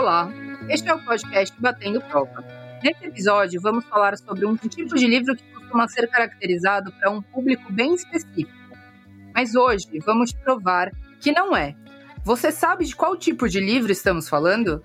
Olá, este é o podcast Batendo Prova. Nesse episódio, vamos falar sobre um tipo de livro que costuma ser caracterizado para um público bem específico. Mas hoje vamos provar que não é. Você sabe de qual tipo de livro estamos falando?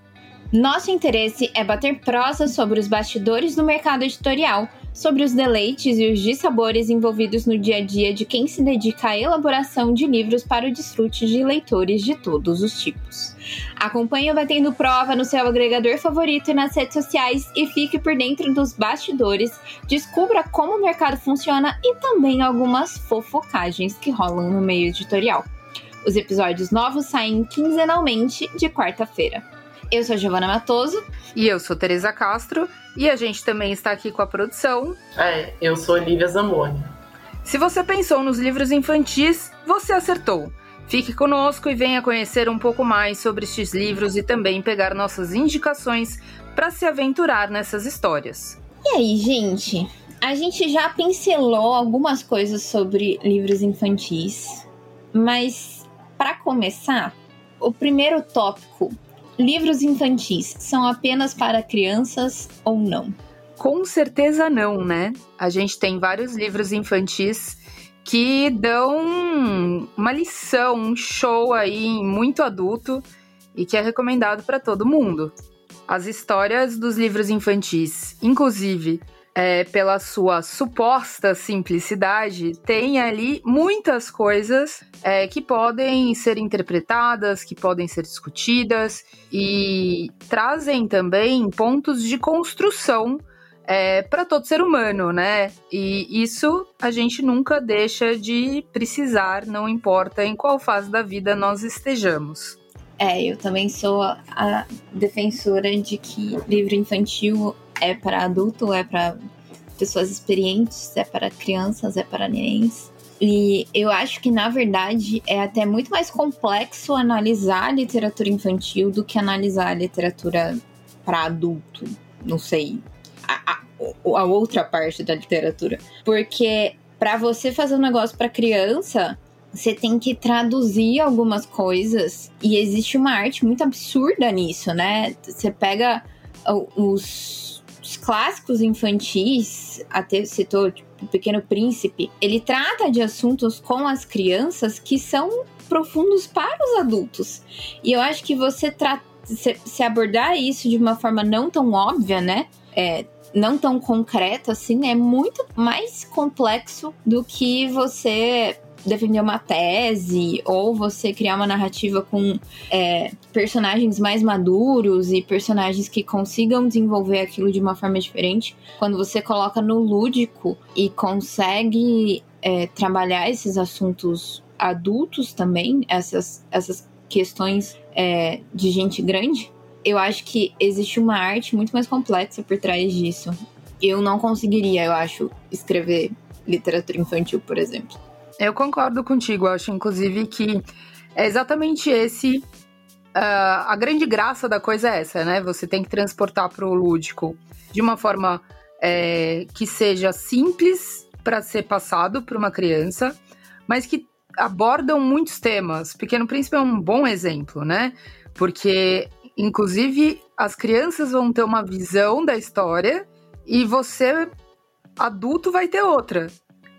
Nosso interesse é bater prosa sobre os bastidores do mercado editorial, sobre os deleites e os dissabores envolvidos no dia a dia de quem se dedica à elaboração de livros para o desfrute de leitores de todos os tipos. Acompanhe o Batendo Prova no seu agregador favorito e nas redes sociais e fique por dentro dos bastidores, descubra como o mercado funciona e também algumas fofocagens que rolam no meio editorial. Os episódios novos saem quinzenalmente de quarta-feira. Eu sou Giovana Matoso. E eu sou Teresa Castro. E a gente também está aqui com a produção. É, eu sou Olivia Zamboni. Se você pensou nos livros infantis, você acertou. Fique conosco e venha conhecer um pouco mais sobre estes livros e também pegar nossas indicações para se aventurar nessas histórias. E aí, gente? A gente já pincelou algumas coisas sobre livros infantis, mas para começar, o primeiro tópico livros infantis são apenas para crianças ou não? Com certeza não, né? A gente tem vários livros infantis que dão uma lição, um show aí muito adulto e que é recomendado para todo mundo. As histórias dos livros infantis, inclusive é, pela sua suposta simplicidade, tem ali muitas coisas é, que podem ser interpretadas, que podem ser discutidas e trazem também pontos de construção é, para todo ser humano, né? E isso a gente nunca deixa de precisar, não importa em qual fase da vida nós estejamos. É, eu também sou a defensora de que livro infantil é para adulto, é para pessoas experientes, é para crianças, é para nenéns. E eu acho que, na verdade, é até muito mais complexo analisar a literatura infantil do que analisar a literatura para adulto. Não sei. A, a, a, outra parte da literatura. Porque para você fazer um negócio para criança, você tem que traduzir algumas coisas. E existe uma arte muito absurda nisso, né? Você pega os os clássicos infantis, até citou tipo, O Pequeno Príncipe, ele trata de assuntos com as crianças que são profundos para os adultos. E eu acho que você se, abordar isso de uma forma não tão óbvia, né? É, não tão concreta assim, é muito mais complexo do que você defender uma tese ou você criar uma narrativa com é, personagens mais maduros e personagens que consigam desenvolver aquilo de uma forma diferente, quando você coloca no lúdico e consegue é, trabalhar esses assuntos adultos também, essas, essas questões é, de gente grande, eu acho que existe uma arte muito mais complexa por trás disso. Eu não conseguiria, eu acho, escrever literatura infantil, por exemplo. Eu concordo contigo, acho inclusive que é exatamente esse. Uh, a grande graça da coisa é essa, né? Você tem que transportar para o lúdico de uma forma é, que seja simples para ser passado para uma criança, mas que abordam muitos temas. Pequeno Príncipe é um bom exemplo, né? Porque, inclusive, as crianças vão ter uma visão da história e você, adulto, vai ter outra.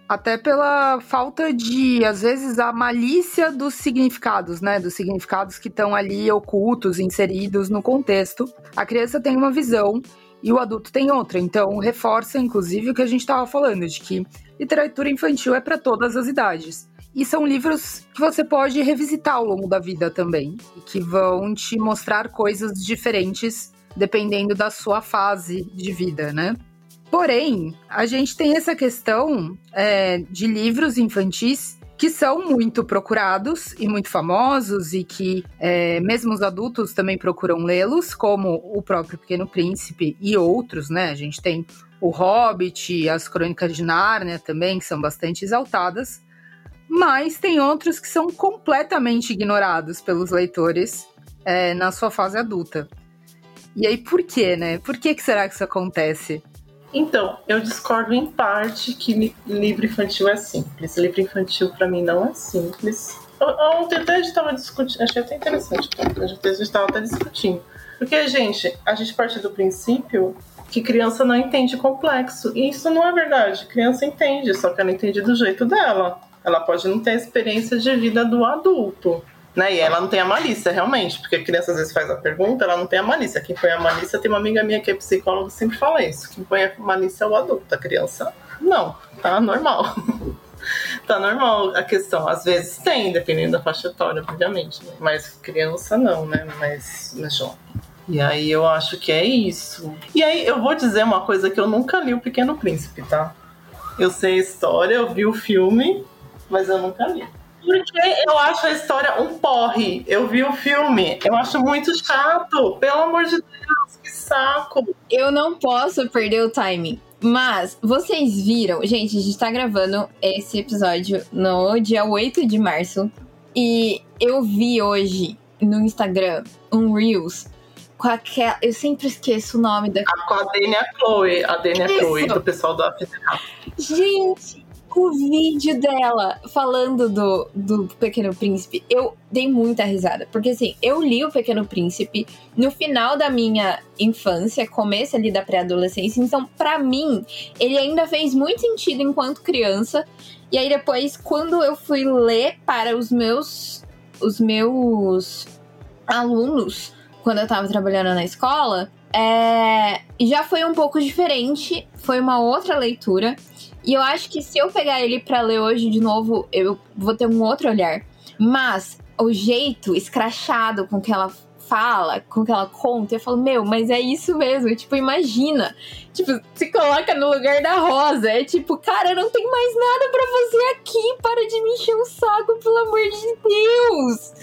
Até pela falta de, às vezes, a malícia dos significados, né? Dos significados que estão ali ocultos, inseridos no contexto. A criança tem uma visão e o adulto tem outra. Então, reforça, inclusive, o que a gente estava falando, de que literatura infantil é para todas as idades. E são livros que você pode revisitar ao longo da vida também, e que vão te mostrar coisas diferentes dependendo da sua fase de vida, né? Porém, a gente tem essa questão é, de livros infantis que são muito procurados e muito famosos e que é, mesmo os adultos também procuram lê-los, como o próprio Pequeno Príncipe e outros, né? A gente tem o Hobbit, as Crônicas de Nárnia também, que são bastante exaltadas, mas tem outros que são completamente ignorados pelos leitores é, na sua fase adulta. E aí, por quê, né? Por que, que será que isso acontece? Então, eu discordo em parte que livro infantil é simples. Livro infantil, para mim, não é simples. Ontem até a gente estava discutindo, achei até interessante, a gente estava até discutindo Porque, gente, a gente parte do princípio que criança não entende complexo. E isso não é verdade. Criança entende, só que ela entende do jeito dela. Ela pode não ter a experiência de vida do adulto. Né? E ela não tem a malícia, realmente, porque a criança às vezes faz a pergunta, ela não tem a malícia. Quem põe a malícia, tem uma amiga minha que é psicóloga, sempre fala isso. Quem põe a malícia é o adulto, a criança não, tá normal. tá normal a questão. Às vezes tem, dependendo da faixa etária, obviamente. Né? Mas criança não, né? Mas, mas jovem. E aí eu acho que é isso. E aí eu vou dizer uma coisa que eu nunca li o Pequeno Príncipe, tá? Eu sei a história, eu vi o filme, mas eu nunca li. Porque eu acho a história um porre. Eu vi o filme, eu acho muito chato. Pelo amor de Deus, que saco. Eu não posso perder o timing. Mas, vocês viram? Gente, a gente tá gravando esse episódio no dia 8 de março. E eu vi hoje no Instagram um Reels com aquela. Eu sempre esqueço o nome da. com a Denia Chloe. A Denia Chloe, do pessoal do After Gente, o vídeo dela falando do, do Pequeno Príncipe, eu dei muita risada. Porque assim, eu li o Pequeno Príncipe no final da minha infância, começo ali da pré-adolescência. Então, para mim, ele ainda fez muito sentido enquanto criança. E aí depois, quando eu fui ler para os meus os meus alunos, quando eu tava trabalhando na escola, é, já foi um pouco diferente. Foi uma outra leitura. E eu acho que se eu pegar ele para ler hoje de novo, eu vou ter um outro olhar. Mas o jeito escrachado com que ela fala, com que ela conta, eu falo, meu, mas é isso mesmo. Tipo, imagina. Tipo, se coloca no lugar da Rosa. É tipo, cara, não tem mais nada para fazer aqui. Para de me encher o saco, pelo amor de Deus.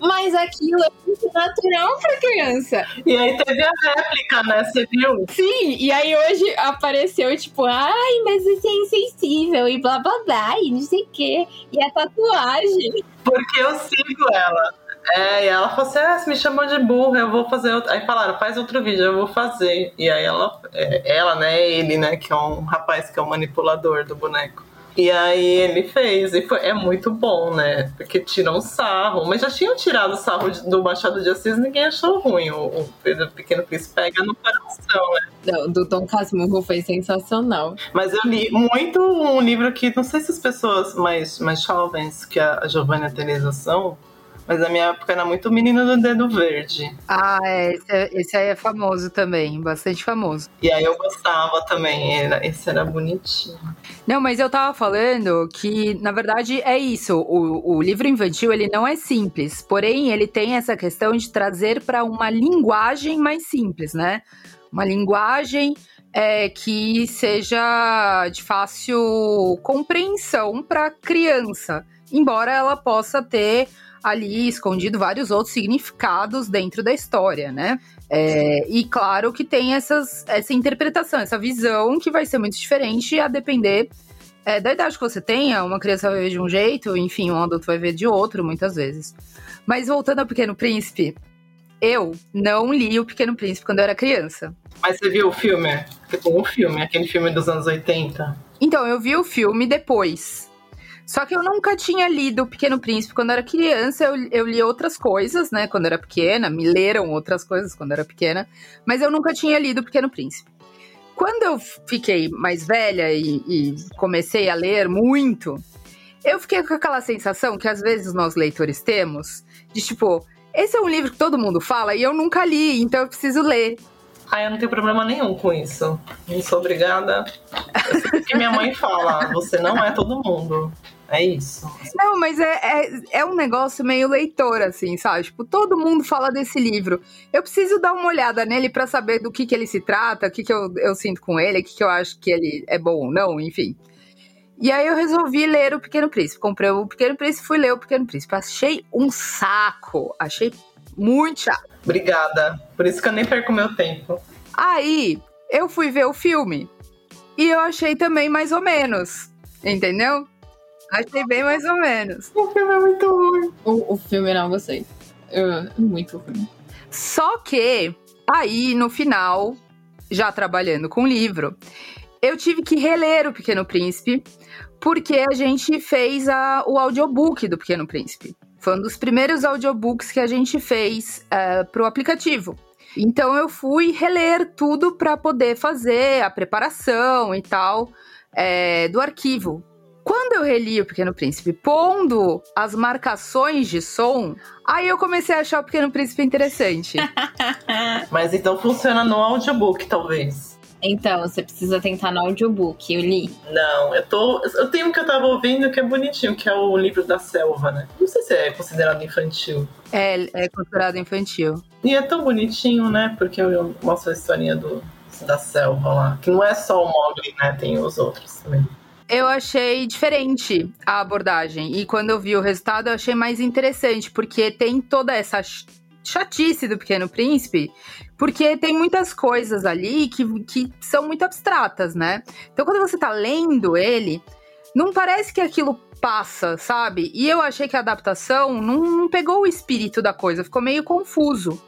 Mas aquilo é natural pra criança. E aí teve a réplica, né? Você viu? Sim, e aí hoje apareceu, tipo, ai, mas você é insensível e blá blá blá, e não sei o quê. E a tatuagem. Porque eu sigo ela. É, e ela falou assim: ah, você me chamou de burra, eu vou fazer outro. Aí falaram, faz outro vídeo, eu vou fazer. E aí ela, é, ela, né, ele, né, que é um rapaz que é o manipulador do boneco. E aí ele fez, e foi, é muito bom, né? Porque tiram sarro. Mas já tinham tirado sarro do Machado de Assis, ninguém achou ruim. O, Pequeno Príncipe pega no coração, né? Não, do Dom Casmurro foi sensacional. Mas eu li muito um livro que, não sei se as pessoas mais, mais jovens que a Giovanna Teresa são, mas na minha época era muito Menino do Dedo Verde. Ah, é, esse, é, esse aí é famoso também, bastante famoso. E aí eu gostava também, era, esse era bonitinho. Não, mas eu tava falando que, na verdade, é isso. O, o livro infantil, ele não é simples. Porém, ele tem essa questão de trazer para uma linguagem mais simples, né? Uma linguagem é, que seja de fácil compreensão para criança, embora ela possa ter ali escondido vários outros significados dentro da história, né? É, e claro que tem essas, essa interpretação, essa visão que vai ser muito diferente a depender é, da idade que você tenha. Uma criança vai ver de um jeito, enfim, um adulto vai ver de outro, muitas vezes. Mas voltando ao Pequeno Príncipe, eu não li O Pequeno Príncipe quando eu era criança. Mas você viu o filme? Porque tem um filme, aquele filme dos anos 80. Então, eu vi o filme depois. Só que eu nunca tinha lido O Pequeno Príncipe quando era criança. Eu, eu li outras coisas, né? Quando era pequena. Me leram outras coisas quando era pequena. Mas eu nunca tinha lido O Pequeno Príncipe. Quando eu fiquei mais velha e, e comecei a ler muito, eu fiquei com aquela sensação que às vezes nós leitores temos, de tipo, esse é um livro que todo mundo fala e eu nunca li, então eu preciso ler. Ah, eu não tenho problema nenhum com isso. Não sou obrigada. É que minha mãe fala, você não é todo mundo. É isso. Não, mas é, é, é, um negócio meio leitor, assim, sabe? Tipo, todo mundo fala desse livro. Eu preciso dar uma olhada nele para saber do que, que ele se trata, o que, que eu, eu sinto com ele, o que, que eu acho que ele é bom ou não, enfim. E aí eu resolvi ler O Pequeno Príncipe. Comprei O Pequeno Príncipe, fui ler O Pequeno Príncipe. Achei um saco. Achei muito chato. Obrigada. Por isso que eu nem perco meu tempo. Aí, eu fui ver o filme. E eu achei também mais ou menos. Entendeu? Achei bem mais ou menos. O filme é muito ruim. O, o filme não gostei. Eu, muito ruim. Só que, aí, no final, já trabalhando com o livro, eu tive que reler O Pequeno Príncipe, porque a gente fez a, o audiobook do Pequeno Príncipe. Foi um dos primeiros audiobooks que a gente fez uh, pro aplicativo. Então eu fui reler tudo para poder fazer a preparação e tal é, do arquivo. Quando eu reli O Pequeno Príncipe, pondo as marcações de som, aí eu comecei a achar O Pequeno Príncipe interessante. Mas então funciona no audiobook, talvez. Então, você precisa tentar no audiobook, eu li. Não, eu tô. Eu tenho um que eu tava ouvindo que é bonitinho, que é o livro da selva, né? Não sei se é considerado infantil. É, é considerado infantil. E é tão bonitinho, né? Porque eu mostro a historinha do, da selva lá. Que não é só o Mogli, né? Tem os outros também. Eu achei diferente a abordagem. E quando eu vi o resultado, eu achei mais interessante, porque tem toda essa chatice do Pequeno Príncipe, porque tem muitas coisas ali que, que são muito abstratas, né? Então, quando você tá lendo ele, não parece que aquilo passa, sabe? E eu achei que a adaptação não, não pegou o espírito da coisa, ficou meio confuso.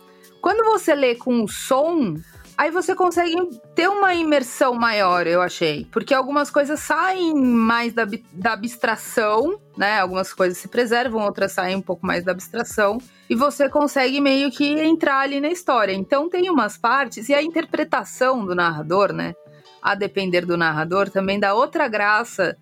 Quando você lê com o som, Aí você consegue ter uma imersão maior, eu achei. Porque algumas coisas saem mais da, da abstração, né? Algumas coisas se preservam, outras saem um pouco mais da abstração. E você consegue meio que entrar ali na história. Então tem umas partes, e a interpretação do narrador, né? A depender do narrador, também dá outra graça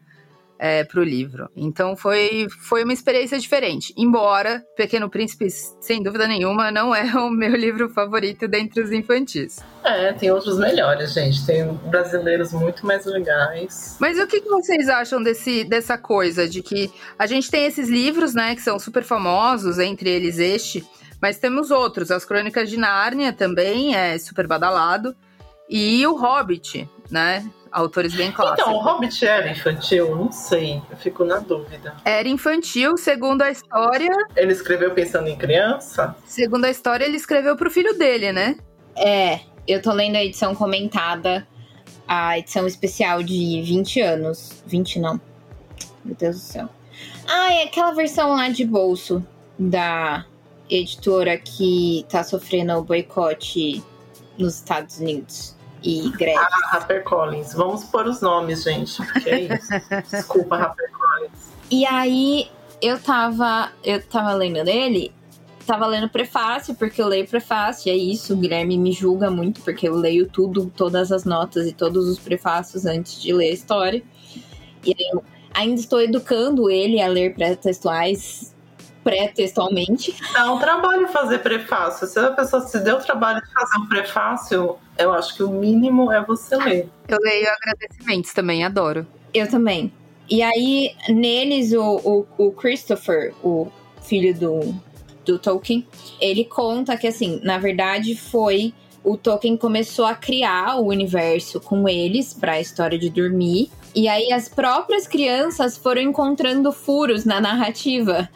é, para o livro. Então foi, foi uma experiência diferente. Embora Pequeno Príncipe, sem dúvida nenhuma, não é o meu livro favorito dentre os infantis. É, tem outros melhores, gente. Tem brasileiros muito mais legais. Mas o que, que vocês acham desse, dessa coisa de que a gente tem esses livros, né, que são super famosos, entre eles este, mas temos outros. As Crônicas de Nárnia também é super badalado. E o Hobbit, né? Autores bem clássicos. Então, o Hobbit era infantil? Não sei, eu fico na dúvida. Era infantil, segundo a história. Ele escreveu pensando em criança? Segundo a história, ele escreveu pro filho dele, né? É, eu tô lendo a edição comentada, a edição especial de 20 anos. 20 não. Meu Deus do céu. Ah, é aquela versão lá de bolso da editora que tá sofrendo o boicote nos Estados Unidos e greve. Ah, HarperCollins. Vamos pôr os nomes, gente, porque é isso. Desculpa, HarperCollins. E aí, eu tava, eu tava lendo dele, tava lendo prefácio, porque eu leio prefácio, e é isso, o Guilherme me julga muito, porque eu leio tudo, todas as notas e todos os prefácios antes de ler a história. E aí, eu ainda estou educando ele a ler pré-textuais pré-textualmente. É um trabalho fazer prefácio. Se a pessoa se deu o trabalho de fazer um prefácio, eu acho que o mínimo é você ler. Eu leio agradecimentos também, adoro. Eu também. E aí, neles, o, o, o Christopher, o filho do, do Tolkien, ele conta que, assim, na verdade foi o Tolkien começou a criar o universo com eles para a história de dormir. E aí as próprias crianças foram encontrando furos na narrativa.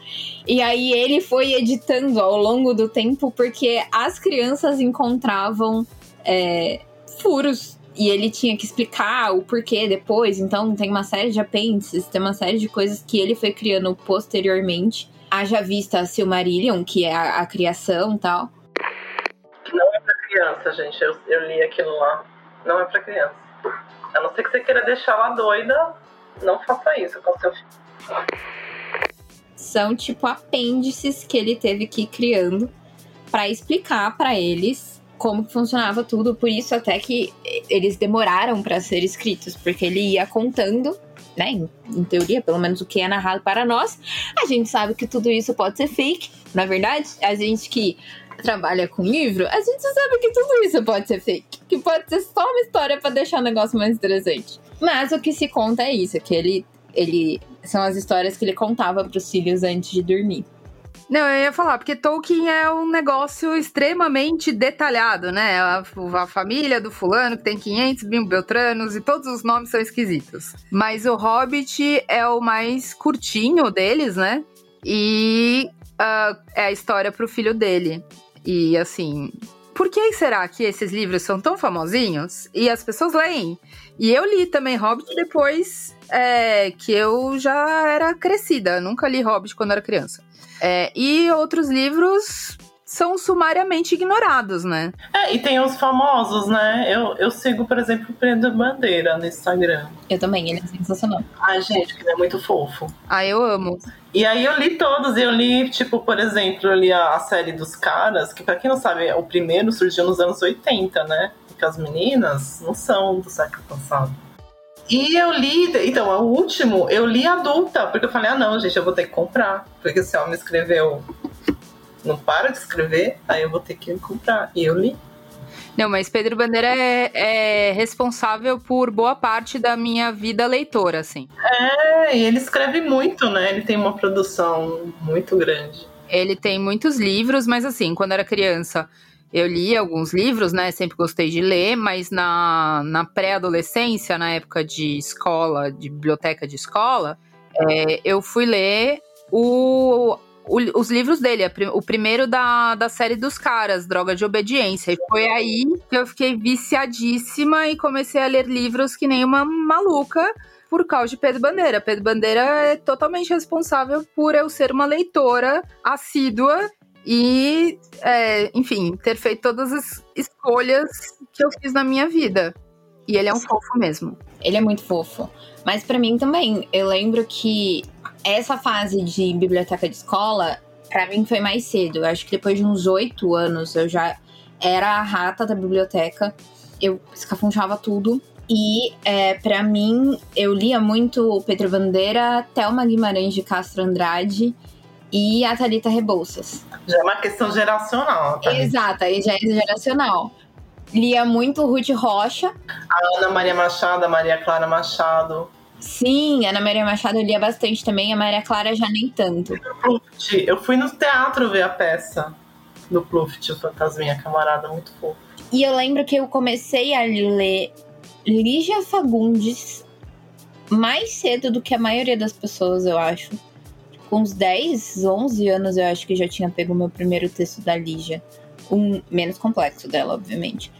E aí ele foi editando ao longo do tempo porque as crianças encontravam é, furos e ele tinha que explicar o porquê depois. Então tem uma série de apêndices, tem uma série de coisas que ele foi criando posteriormente. Haja vista a Silmarillion, que é a, a criação e tal. Não é pra criança, gente. Eu, eu li aquilo lá. Não é pra criança. A não ser que você queira deixar ela doida, não faça isso com seu filho. São tipo apêndices que ele teve que ir criando para explicar para eles como funcionava tudo. Por isso até que eles demoraram para ser escritos, porque ele ia contando né, em, em, teoria, pelo menos o que é narrado para nós, a gente sabe que tudo isso pode ser fake. Na verdade, a gente que trabalha com livro, a gente sabe que tudo isso pode ser fake. Que pode ser só uma história para deixar o negócio mais interessante. Mas o que se conta é isso, que ele, ele são as histórias que ele contava para os filhos antes de dormir. Não, eu ia falar, porque Tolkien é um negócio extremamente detalhado, né? A, a, família do fulano que tem 500 mil beltranos e todos os nomes são esquisitos. Mas o Hobbit é o mais curtinho deles, né? E uh, é a história pro filho dele. E assim, por que será que esses livros são tão famosinhos e as pessoas leem? E eu li também Hobbit depois é, que eu já era crescida, nunca li Hobbit quando era criança. É, e outros livros são sumariamente ignorados, né? É, e tem os famosos, né? Eu, eu sigo, por exemplo, o Pedro Bandeira no Instagram. Eu também, ele é sensacional. Ai, gente, que ele é muito fofo. Ah, eu amo. E aí eu li todos, eu li, tipo, por exemplo, eu li a, a série dos caras, que pra quem não sabe, o primeiro surgiu nos anos 80, né? Porque as meninas não são do século passado. E eu li, então, o último, eu li adulta, porque eu falei, ah não, gente, eu vou ter que comprar. Porque esse homem escreveu não para de escrever, aí eu vou ter que comprar. E eu li. Não, mas Pedro Bandeira é, é, responsável por boa parte da minha vida leitora, assim. É, e ele escreve muito, né? Ele tem uma produção muito grande. Ele tem muitos livros, mas assim, quando era criança, eu li alguns livros, né? Sempre gostei de ler, mas na, na pré-adolescência, na época de escola, de biblioteca de escola, é, eu fui ler o o, os livros dele. O primeiro da, da série dos caras, Droga de Obediência. E foi aí que eu fiquei viciadíssima e comecei a ler livros que nem uma maluca por causa de Pedro Bandeira. Pedro Bandeira é totalmente responsável por eu ser uma leitora assídua e, é, enfim, ter feito todas as escolhas que eu fiz na minha vida. E ele é um fofo mesmo. Ele é muito fofo. Mas para mim também, eu lembro que essa fase de biblioteca de escola, para mim foi mais cedo. Eu acho que depois de uns oito anos eu já era a rata da biblioteca. Eu escafunchava tudo. E é, para mim, eu lia muito Pedro Bandeira, Thelma Guimarães de Castro Andrade e a Thalita Rebouças. Já é uma questão geracional. Tá? Exato, aí já é geracional. Lia muito Ruth Rocha. A Ana Maria Machado, a Maria Clara Machado. Sim, a Ana Maria Machado eu lia bastante também, a Maria Clara já nem tanto. Eu fui no teatro ver a peça do Pluft, o Fantasminha Camarada, muito fofo. E eu lembro que eu comecei a ler Lígia Fagundes mais cedo do que a maioria das pessoas, eu acho. Com uns 10, 11 anos eu acho que já tinha pego meu primeiro texto da Lígia. Um menos complexo dela, obviamente.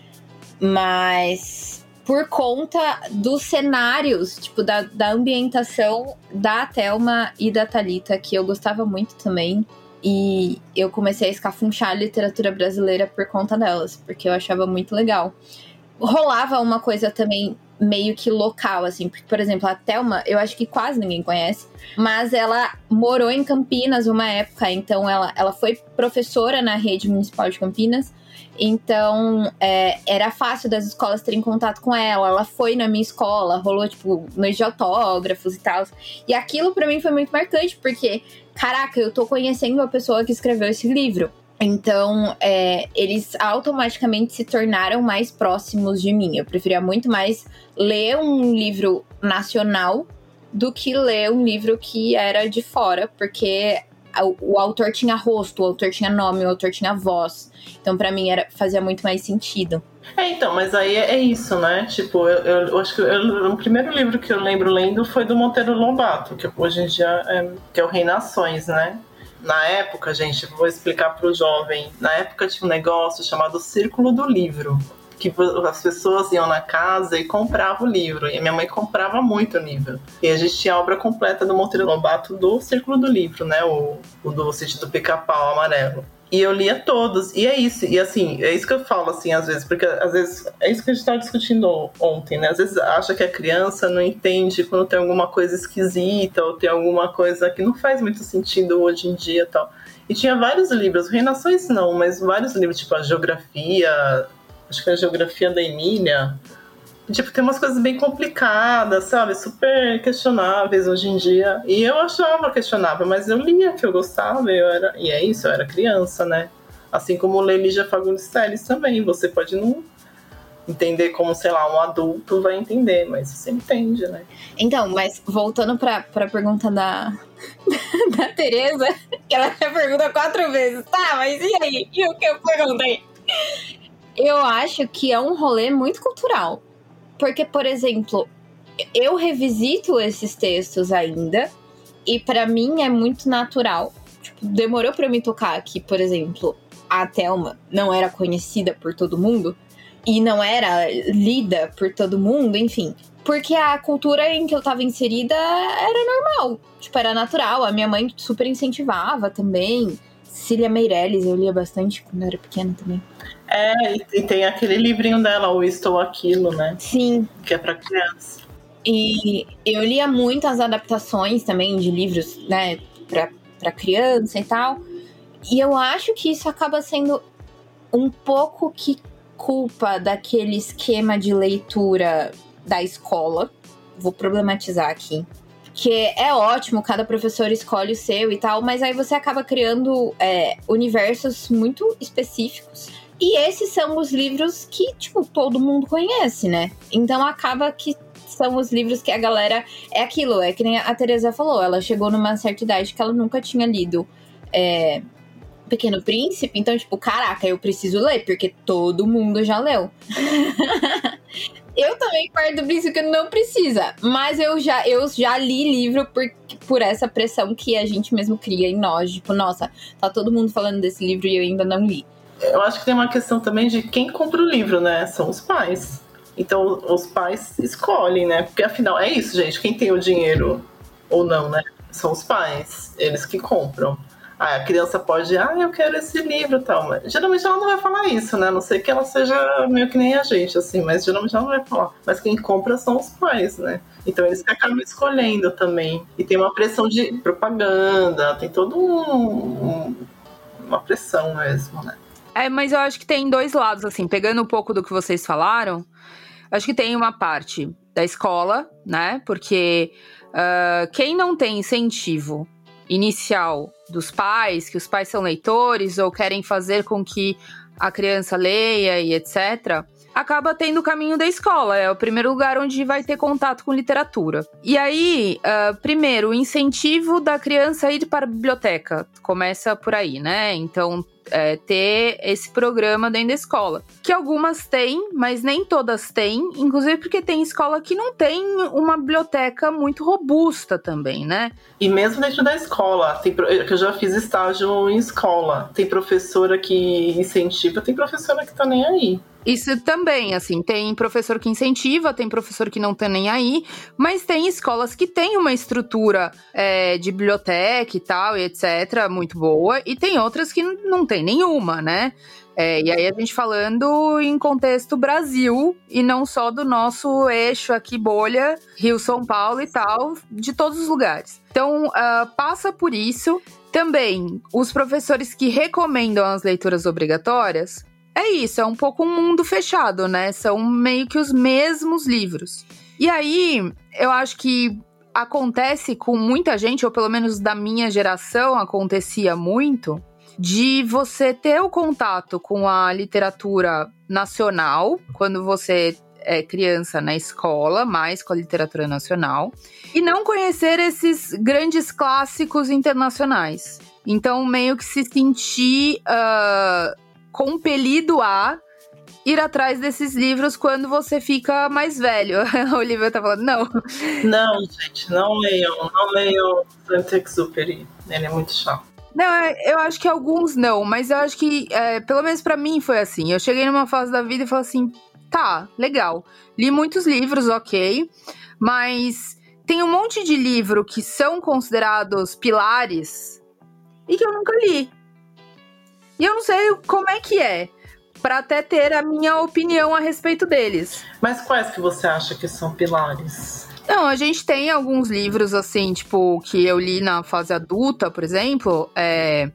Mas por conta dos cenários, tipo, da, da ambientação da Thelma e da Talita que eu gostava muito também. E eu comecei a escafunchar a literatura brasileira por conta delas, porque eu achava muito legal. Rolava uma coisa também meio que local, assim, porque, por exemplo, a Thelma, eu acho que quase ninguém conhece, mas ela morou em Campinas uma época, então ela, ela foi professora na rede municipal de Campinas, então, é, era fácil das escolas terem contato com ela. Ela foi na minha escola, rolou, tipo, noite de autógrafos e tal. E aquilo para mim foi muito marcante, porque, caraca, eu tô conhecendo a pessoa que escreveu esse livro. Então, é, eles automaticamente se tornaram mais próximos de mim. Eu preferia muito mais ler um livro nacional do que ler um livro que era de fora, porque o, o autor tinha rosto, o autor tinha nome, o autor tinha voz. Então, para mim, era, fazia muito mais sentido. É, então, mas aí é, é isso, né? Tipo, eu, eu, eu acho que eu, o primeiro livro que eu lembro lendo foi do Monteiro Lobato, que hoje em dia é, que é o Rei Nações, né? Na época, gente, vou explicar para o jovem. Na época tinha um negócio chamado Círculo do Livro que as pessoas iam na casa e compravam o livro. E minha mãe comprava muito livro. E a gente tinha a obra completa do Monteiro Lobato do Círculo do Livro, né? O, o do sítio do Pica-Pau Amarelo. E eu lia todos. E é isso. E assim, é isso que eu falo, assim, às vezes. Porque às vezes é isso que a gente estava discutindo ontem, né? Às vezes acha que a criança não entende quando tem alguma coisa esquisita ou tem alguma coisa que não faz muito sentido hoje em dia e tal. E tinha vários livros, Reinações não, mas vários livros, tipo a geografia, acho que é a geografia da Emília. Tipo, tem umas coisas bem complicadas, sabe? Super questionáveis hoje em dia. E eu achava questionável, mas eu lia que eu gostava, eu era... e é isso, eu era criança, né? Assim como o Lígia Fagundes Telles também. Você pode não entender como, sei lá, um adulto vai entender, mas você entende, né? Então, mas voltando pra, pra pergunta da, da Tereza, que ela pergunta quatro vezes, tá, mas e aí? E o que eu perguntei? Eu acho que é um rolê muito cultural. Porque, por exemplo, eu revisito esses textos ainda e para mim é muito natural. Tipo, demorou para me tocar que, por exemplo, a Thelma não era conhecida por todo mundo e não era lida por todo mundo, enfim. Porque a cultura em que eu tava inserida era normal, tipo, era natural. A minha mãe super incentivava também. Cília Meirelles, eu lia bastante quando era pequena também. É, e tem aquele livrinho dela, o Estou Aquilo, né? Sim. Que é pra criança. E eu lia muitas adaptações também de livros, né, pra criança e tal. E eu acho que isso acaba sendo um pouco que culpa daquele esquema de leitura da escola. Vou problematizar aqui. Que é ótimo, cada professor escolhe o seu e tal, mas aí você acaba criando é, universos muito específicos. E esses são os livros que, tipo, todo mundo conhece, né? Então acaba que são os livros que a galera. É aquilo, é que nem a Teresa falou, ela chegou numa certa idade que ela nunca tinha lido. É, Pequeno Príncipe, então, tipo, caraca, eu preciso ler, porque todo mundo já leu. eu também parto do princípio que não precisa, mas eu já, eu já li livro por, por essa pressão que a gente mesmo cria em nós. Tipo, nossa, tá todo mundo falando desse livro e eu ainda não li. Eu acho que tem uma questão também de quem compra o livro, né? São os pais. Então, os pais escolhem, né? Porque afinal, é isso, gente. Quem tem o dinheiro ou não, né? São os pais. Eles que compram. Ah, a criança pode, ah, eu quero esse livro tal. Mas, geralmente ela não vai falar isso, né? A não sei que ela seja meio que nem a gente, assim, mas geralmente ela não vai falar. Mas quem compra são os pais, né? Então eles que acabam escolhendo também. E tem uma pressão de propaganda, tem todo um, um, uma pressão mesmo, né? É, mas eu acho que tem dois lados, assim, pegando um pouco do que vocês falaram, acho que tem uma parte da escola, né? Porque uh, quem não tem incentivo inicial dos pais, que os pais são leitores ou querem fazer com que a criança leia e etc., acaba tendo o caminho da escola. É o primeiro lugar onde vai ter contato com literatura. E aí, uh, primeiro, o incentivo da criança a ir para a biblioteca. Começa por aí, né? Então, é, ter esse programa dentro da escola. Que algumas têm, mas nem todas têm, inclusive porque tem escola que não tem uma biblioteca muito robusta também, né? E mesmo dentro da escola, tem, que eu já fiz estágio em escola, tem professora que incentiva, tem professora que tá nem aí. Isso também, assim, tem professor que incentiva, tem professor que não tá nem aí, mas tem escolas que têm uma estrutura é, de biblioteca e tal, e etc., muito boa, e tem outras que não tem nenhuma, né? É, e aí a gente falando em contexto Brasil e não só do nosso eixo aqui, bolha, Rio, São Paulo e tal, de todos os lugares. Então, uh, passa por isso. Também, os professores que recomendam as leituras obrigatórias, é isso, é um pouco um mundo fechado, né? São meio que os mesmos livros. E aí, eu acho que acontece com muita gente, ou pelo menos da minha geração acontecia muito, de você ter o contato com a literatura nacional quando você é criança na escola, mais com a literatura nacional, e não conhecer esses grandes clássicos internacionais. Então, meio que se sentir uh, compelido a ir atrás desses livros quando você fica mais velho. A Olivia tá falando, não. Não, gente, não leiam, não leiam Saint-Exupéry. Ele é muito chato. Não, é, eu acho que alguns não, mas eu acho que, é, pelo menos para mim, foi assim. Eu cheguei numa fase da vida e falei assim: tá, legal. Li muitos livros, ok, mas tem um monte de livro que são considerados pilares e que eu nunca li. E eu não sei como é que é, para até ter a minha opinião a respeito deles. Mas quais que você acha que são pilares? Não, a gente tem alguns livros assim, tipo, que eu li na fase adulta, por exemplo, é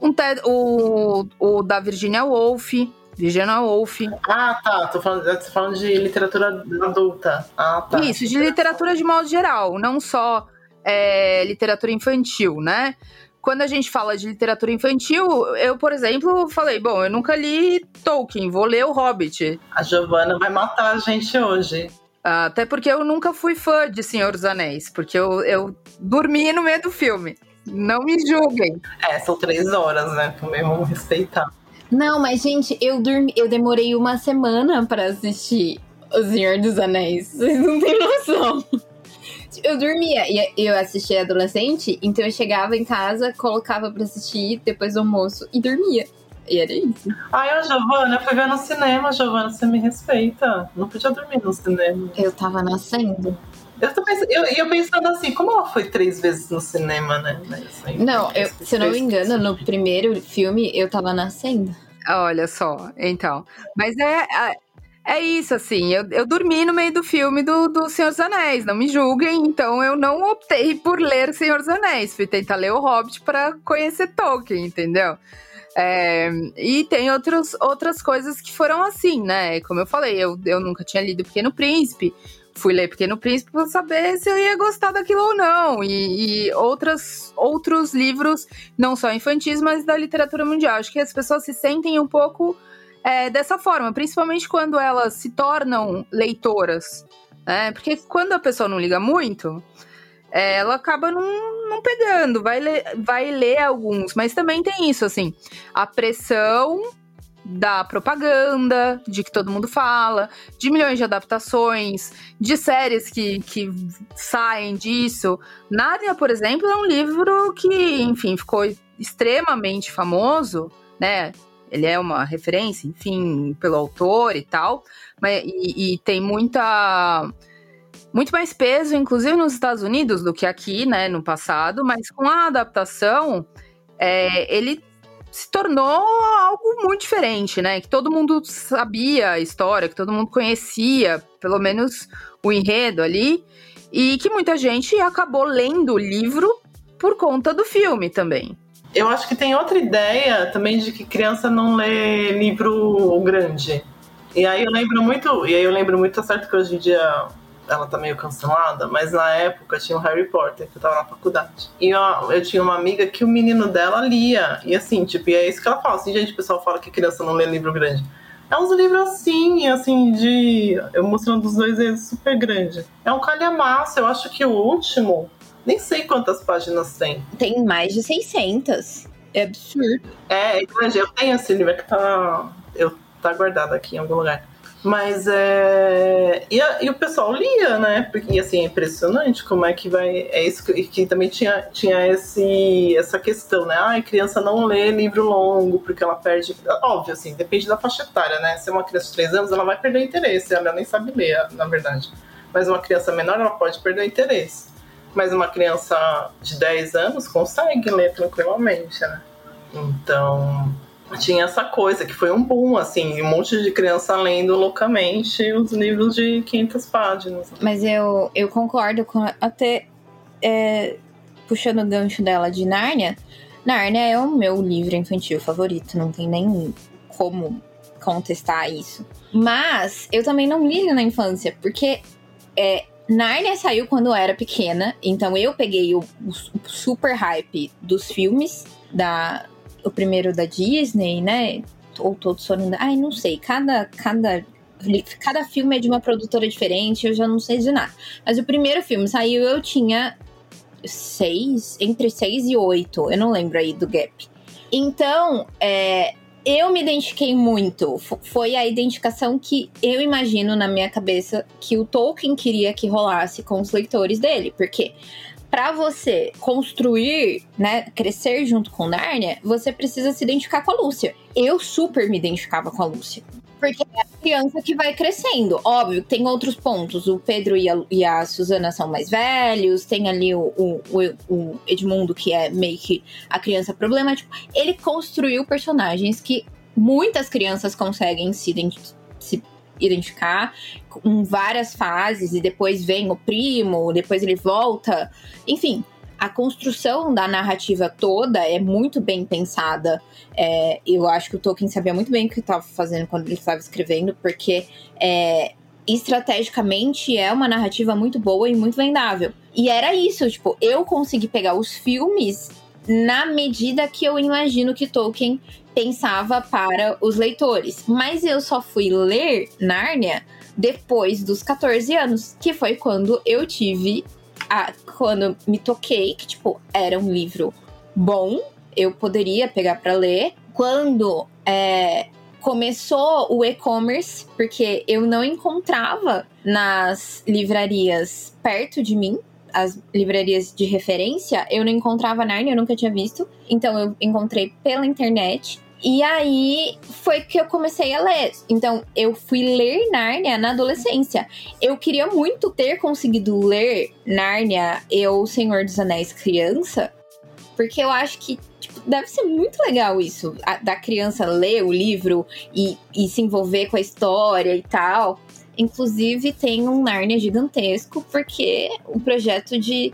um te, o, o da Virginia Woolf, Virginia Woolf. Ah, tá. Tô falando, tô falando de literatura adulta. Ah, tá. Isso, de literatura de modo geral, não só é, literatura infantil, né? Quando a gente fala de literatura infantil, eu, por exemplo, falei, bom, eu nunca li Tolkien, vou ler O Hobbit. A Giovana vai matar a gente hoje. Até porque eu nunca fui fã de Senhor dos Anéis, porque eu, eu dormi no meio do filme. Não me julguem. É, são três horas, né? Também vamos respeitar. Não, mas, gente, eu dormi, eu demorei uma semana para assistir O Senhor dos Anéis. Vocês não têm noção eu dormia. E eu assistia adolescente, então eu chegava em casa, colocava pra assistir depois do almoço e dormia. E era isso. Ai, a Giovana, eu fui ver no cinema, Giovana, você me respeita. Não podia dormir no cinema. Eu tava nascendo. Eu tô pensando, eu, eu pensando assim, como ela foi três vezes no cinema, né? Mas, não, eu, se eu não me engano, no primeiro filme eu tava nascendo. Olha só, então. Mas é, é, isso, assim. Eu, eu dormi no meio do filme do, do Senhor dos Anéis, não me julguem. Então eu não optei por ler Senhor dos Anéis. Fui tentar ler o Hobbit para conhecer Tolkien, entendeu? É, e tem outros, outras coisas que foram assim, né? Como eu falei, eu, eu nunca tinha lido Pequeno Príncipe. Fui ler Pequeno Príncipe para saber se eu ia gostar daquilo ou não. E, e outras, outros livros, não só infantis, mas da literatura mundial. Acho que as pessoas se sentem um pouco é, dessa forma, principalmente quando elas se tornam leitoras. Né? Porque quando a pessoa não liga muito, é, ela acaba não, não pegando, vai ler, vai ler alguns, mas também tem isso, assim, a pressão da propaganda, de que todo mundo fala, de milhões de adaptações, de séries que, que saem disso. Nárnia, por exemplo, é um livro que, enfim, ficou extremamente famoso, né? Ele é uma referência, enfim, pelo autor e tal, mas, e, e tem muita muito mais peso, inclusive nos Estados Unidos, do que aqui, né, no passado, mas com a adaptação, é, ele se tornou algo muito diferente, né? Que todo mundo sabia a história, que todo mundo conhecia, pelo menos o enredo ali, e que muita gente acabou lendo o livro por conta do filme também. Eu acho que tem outra ideia também de que criança não lê livro grande. E aí eu lembro muito, e aí eu lembro muito, tá certo que hoje em dia ela tá meio cancelada, mas na época tinha o Harry Potter, que eu tava na faculdade. E eu, eu tinha uma amiga que o menino dela lia. E assim, tipo, e é isso que ela fala. Assim, gente, o pessoal fala que criança não lê livro grande. É uns livros assim, assim, de. Eu mostrando os dois eles super grande. É um calhamaço, eu acho que o último. Nem sei quantas páginas tem. Tem mais de 600. É absurdo. É. Eu tenho esse livro que tá. Eu, tá guardado aqui em algum lugar. Mas é. E, a, e, o pessoal lia, né? Porque assim, é impressionante como é que vai. É isso que, que também tinha, tinha esse, essa questão, né? Ai, criança não lê livro longo, porque ela perde. Óbvio, assim, depende da faixa etária, né? Se é uma criança de 3 anos, ela vai perder o interesse, ela nem sabe ler, na verdade. Mas uma criança menor, ela pode perder o interesse. Mas uma criança de 10 anos consegue ler tranquilamente, né? Então, tinha essa coisa, que foi um boom, assim, um monte de criança lendo loucamente os livros de 500 páginas. Mas eu, eu concordo com até é, puxando o gancho dela de Nárnia. Nárnia é o meu livro infantil favorito, não tem nem como contestar isso. Mas eu também não li na infância, porque é, Nárnia saiu quando eu era pequena, então eu peguei o, o super hype dos filmes da, o primeiro da Disney, né? Ou todos foram da. Ai, não sei. Cada, cada, cada filme é de uma produtora diferente, eu já não sei de nada. Mas o primeiro filme saiu, eu tinha seis, entre seis e oito. Eu não lembro aí do gap. Então, é, eu me identifiquei muito. Foi a identificação que eu imagino na minha cabeça que o Tolkien queria que rolasse com os leitores dele. Porque para você construir, né, crescer junto com Nárnia, você precisa se identificar com a Lúcia. Eu super me identificava com a Lúcia. Porque é a criança que vai crescendo. Óbvio, tem outros pontos. O Pedro e a, e a Suzana são mais velhos. Tem ali o, o, o, Edmundo, que é meio que a criança problemática. Ele construiu personagens que muitas crianças conseguem se, se identificar com várias fases e depois vem o primo, depois ele volta. Enfim, a construção da narrativa toda é muito bem pensada. É, eu acho que o Tolkien sabia muito bem o que estava fazendo quando ele estava escrevendo, porque é, estrategicamente é uma narrativa muito boa e muito vendável. E era isso, tipo, eu consegui pegar os filmes na medida que eu imagino que Tolkien pensava para os leitores. Mas eu só fui ler Nárnia depois dos 14 anos, que foi quando eu tive a, quando me toquei que tipo era um livro bom, eu poderia pegar para ler. Quando é, começou o e-commerce, porque eu não encontrava nas livrarias perto de mim, as livrarias de referência, eu não encontrava Narnia, eu nunca tinha visto. Então eu encontrei pela internet E aí foi que eu comecei a ler. Então, eu fui ler Nárnia na adolescência. Eu queria muito ter conseguido ler Nárnia e O Senhor dos Anéis criança, porque eu acho que tipo, deve ser muito legal isso, a, da criança ler o livro e, e se envolver com a história e tal. Inclusive, tem um Nárnia gigantesco, porque o projeto de,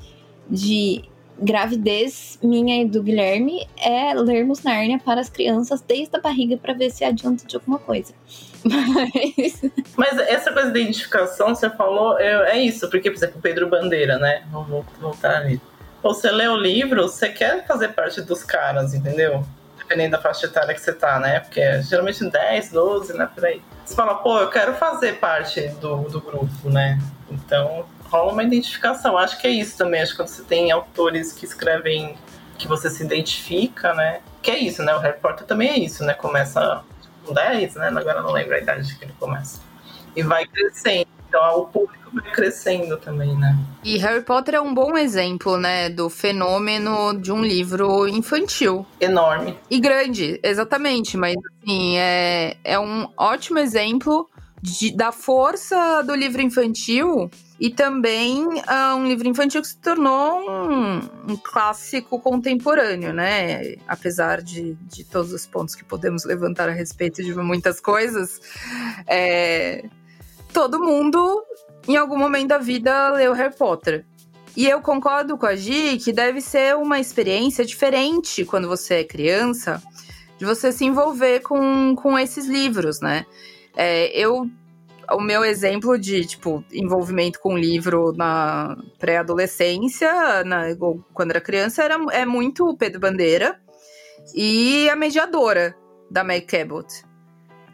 de gravidez minha e do Guilherme é lermos Nárnia para as crianças desde a barriga para ver se adianta de alguma coisa. Mas... Mas essa coisa da identificação, você falou, é, é isso, porque, por exemplo, Pedro Bandeira, né? Vamos voltar ali. Você lê o livro, você quer fazer parte dos caras, entendeu? Dependendo da faixa etária que você tá, né? Porque é geralmente 10, 12, né? Por aí. Você fala, pô, eu quero fazer parte do, do grupo, né? Então, rola uma identificação. Acho que é isso também. Acho que quando você tem autores que escrevem que você se identifica, né? Que é isso, né? O Harry Potter também é isso, né? Começa com 10, né? Agora não lembro a idade que ele começa. E vai crescendo. Então o público vai crescendo também, né? E Harry Potter é um bom exemplo, né? Do fenômeno de um livro infantil. Enorme. E grande, exatamente. Mas, assim, é, é um ótimo exemplo de, da força do livro infantil e também uh, um livro infantil que se tornou um, um, clássico contemporâneo, né? Apesar de, de todos os pontos que podemos levantar a respeito de muitas coisas, é, todo mundo, em algum momento da vida, leu Harry Potter. E eu concordo com a Gi que deve ser uma experiência diferente quando você é criança, de você se envolver com, com esses livros, né? É, eu o meu exemplo de, tipo, envolvimento com livro na pré-adolescência, quando era criança, era, é muito o Pedro Bandeira e a mediadora da Meg Cabot,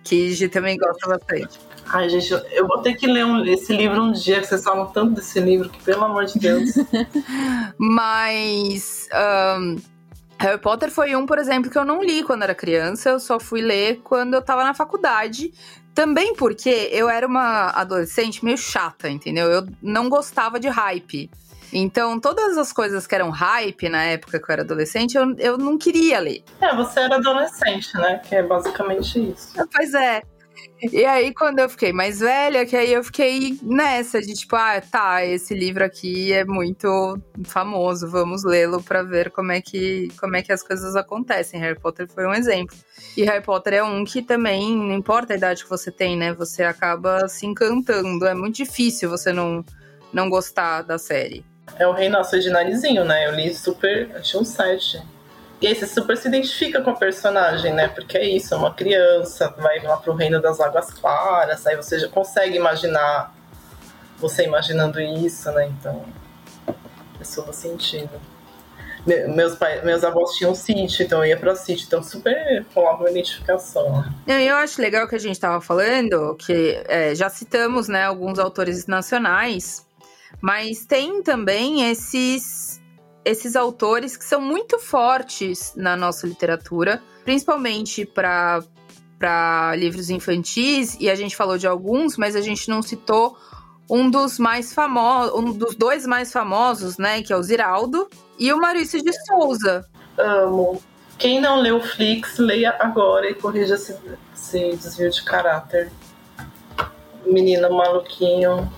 que a gente também gosta bastante. Ai, gente, eu vou ter que ler um, esse livro um dia, que vocês falam tanto desse livro, que pelo amor de Deus. Mas. Um, Harry Potter foi um, por exemplo, que eu não li quando era criança, eu só fui ler quando eu tava na faculdade. Também porque eu era uma adolescente meio chata, entendeu? Eu não gostava de hype. Então, todas as coisas que eram hype na época que eu era adolescente, eu, eu não queria ler. É, você era adolescente, né? Que é basicamente isso. Pois é. E aí, quando eu fiquei mais velha, que aí eu fiquei nessa de tipo, ah, tá, esse livro aqui é muito famoso, vamos lê-lo para ver como é, que, como é que as coisas acontecem. Harry Potter foi um exemplo. E Harry Potter é um que também, não importa a idade que você tem, né? Você acaba se encantando. É muito difícil você não, não gostar da série. É o Nosso de Narizinho, né? Eu li super. Achei um site e aí você super se identifica com a personagem, né? Porque é isso, é uma criança, vai lá pro reino das águas claras, aí você já consegue imaginar você imaginando isso, né? Então, faz todo sentido. Meus, meus avós tinham sítio, então eu ia pro sítio, então super rolava uma identificação. Né? Eu acho legal que a gente estava falando, que é, já citamos né, alguns autores nacionais, mas tem também esses esses autores que são muito fortes na nossa literatura, principalmente para para livros infantis, e a gente falou de alguns, mas a gente não citou um dos mais famosos, um dos dois mais famosos, né, que é o Ziraldo, e o Maurício de Souza. Amo. Quem não leu Flix, leia agora e corrija esse, esse desvio de caráter. Menino maluquinho,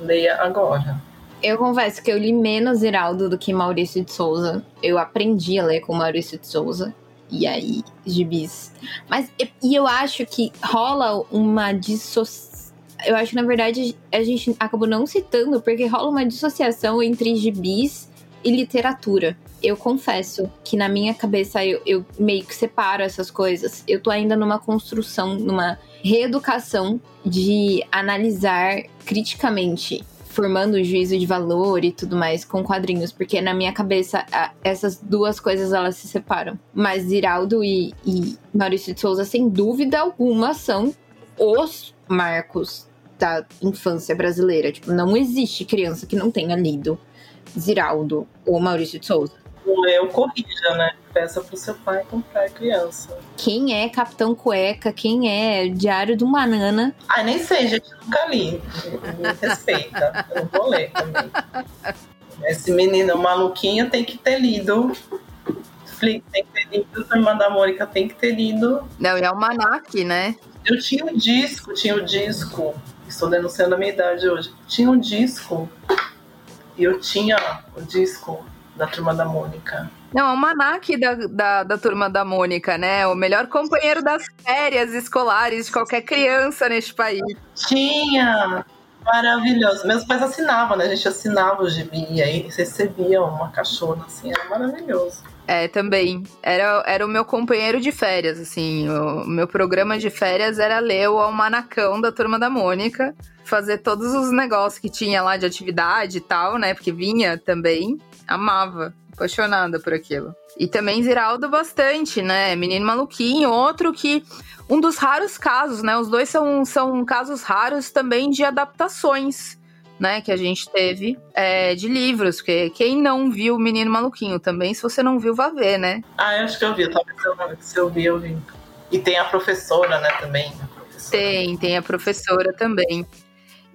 leia agora. Eu confesso que eu li menos Ziraldo do que Maurício de Souza. Eu aprendi a ler com Maurício de Souza. E aí, gibis. Mas, e eu acho que rola uma dissociação. Eu acho que, na verdade, a gente acabou não citando, porque rola uma dissociação entre gibis e literatura. Eu confesso que na minha cabeça eu, eu meio que separo essas coisas. Eu tô ainda numa construção, numa reeducação de analisar criticamente formando o juízo de valor e tudo mais com quadrinhos, porque na minha cabeça a, essas duas coisas elas se separam. Mas Ziraldo e, e Maurício de Souza, sem dúvida alguma, são os marcos da infância brasileira. Tipo, não existe criança que não tenha lido Ziraldo ou Maurício de Souza. Não leu, corrija, né? Peça pro seu pai comprar criança. Quem é Capitão Cueca? Quem é Diário do Manana? Ah, nem sei, gente, nunca li. Me respeita. Eu não vou ler também. Esse menino maluquinho tem que ter lido. Tem que ter lido Turma da Mônica, tem que ter lido. Não, e é o Manac, né? Eu tinha um disco, tinha o um disco, estou denunciando a minha idade hoje. Tinha um disco, e eu tinha o disco da Turma da Mônica. Não, é o Manac da, da, da Turma da Mônica, né? O melhor companheiro das férias escolares de qualquer criança neste país. Tinha! Maravilhoso. Meus pais assinavam, né? A gente assinava o gibi e aí recebia uma caixona, assim, era maravilhoso. É, também. Era, era o meu companheiro de férias, assim. O meu programa de férias era ler o almanacão da Turma da Mônica, fazer todos os negócios que tinha lá de atividade e tal, né? Porque vinha também. Amava, apaixonada por aquilo. E também Ziraldo bastante, né? Menino Maluquinho, outro que. Um dos raros casos, né? Os dois são, são casos raros também de adaptações né, que a gente teve é, de livros, porque quem não viu o Menino Maluquinho também, se você não viu, vá ver, né? Ah, eu acho que eu vi, talvez eu, se eu vi, eu vi. E tem a professora, né, também. Professora. Tem, tem a professora também.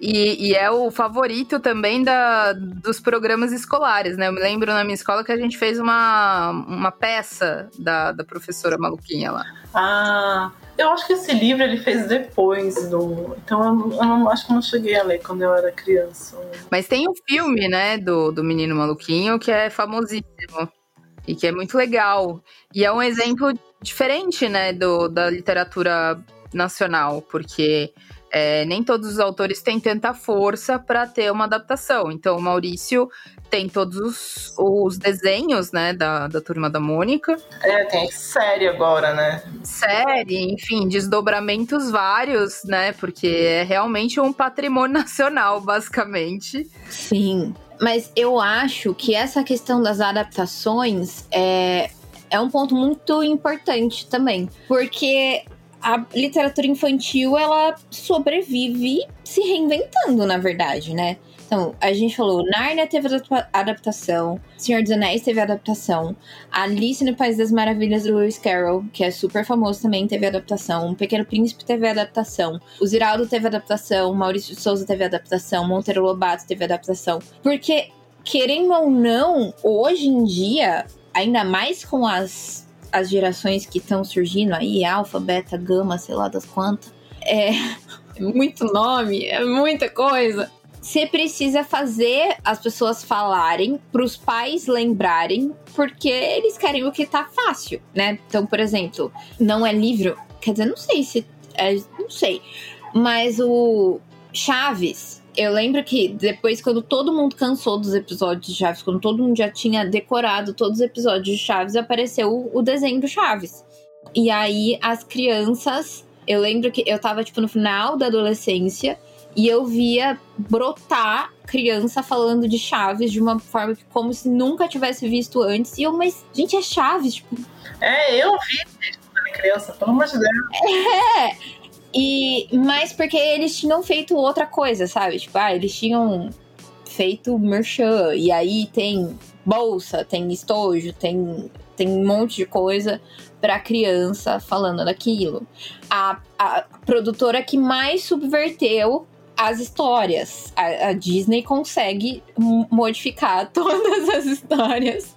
E, e, é o favorito também da, dos programas escolares, né? Eu me lembro na minha escola que a gente fez uma, uma peça da, da professora maluquinha lá. Ah, eu acho que esse livro ele fez depois do. Então eu, eu não, acho que não cheguei a ler quando eu era criança. Mas tem um filme, né, do, do Menino Maluquinho que é famosíssimo e que é muito legal. E é um exemplo diferente, né, do, da literatura nacional, porque é, nem todos os autores têm tanta força para ter uma adaptação. Então, o Maurício tem todos os, os, desenhos, né, da, da Turma da Mônica. É, tem série agora, né? Série, enfim, desdobramentos vários, né, porque é realmente um patrimônio nacional, basicamente. Sim, mas eu acho que essa questão das adaptações é, é um ponto muito importante também, porque a literatura infantil ela sobrevive se reinventando, na verdade, né? Então, a gente falou, Narnia teve adaptação, Senhor dos Anéis teve adaptação, Alice no País das Maravilhas do Lewis Carroll, que é super famoso também, teve adaptação, O Pequeno Príncipe teve adaptação, o Ziraldo teve adaptação, Maurício de Souza teve adaptação, Monteiro Lobato teve adaptação. Porque, querendo ou não, hoje em dia, ainda mais com as as gerações que estão surgindo aí, alfa, beta, gama, sei lá das quantas. É, muito nome, é muita coisa. Você precisa fazer as pessoas falarem, para os pais lembrarem, porque eles querem o que tá fácil, né? Então, por exemplo, não é livro, quer dizer, não sei se. É, não sei. Mas o Chaves, eu lembro que depois, quando todo mundo cansou dos episódios de Chaves, quando todo mundo já tinha decorado todos os episódios de Chaves, apareceu o desenho do Chaves. E aí as crianças. Eu lembro que eu tava, tipo, no final da adolescência e eu via brotar criança falando de Chaves de uma forma que, como se nunca tivesse visto antes. E eu, mas, gente, é Chaves, tipo. É, eu vi quando era criança, pelo amor de Deus. É! E, mas porque eles tinham feito outra coisa, sabe? Tipo, ah, eles tinham feito merchan, e aí tem bolsa, tem estojo, tem, tem um monte de coisa pra criança falando daquilo. A, a produtora que mais subverteu as histórias. A, a Disney consegue modificar todas as histórias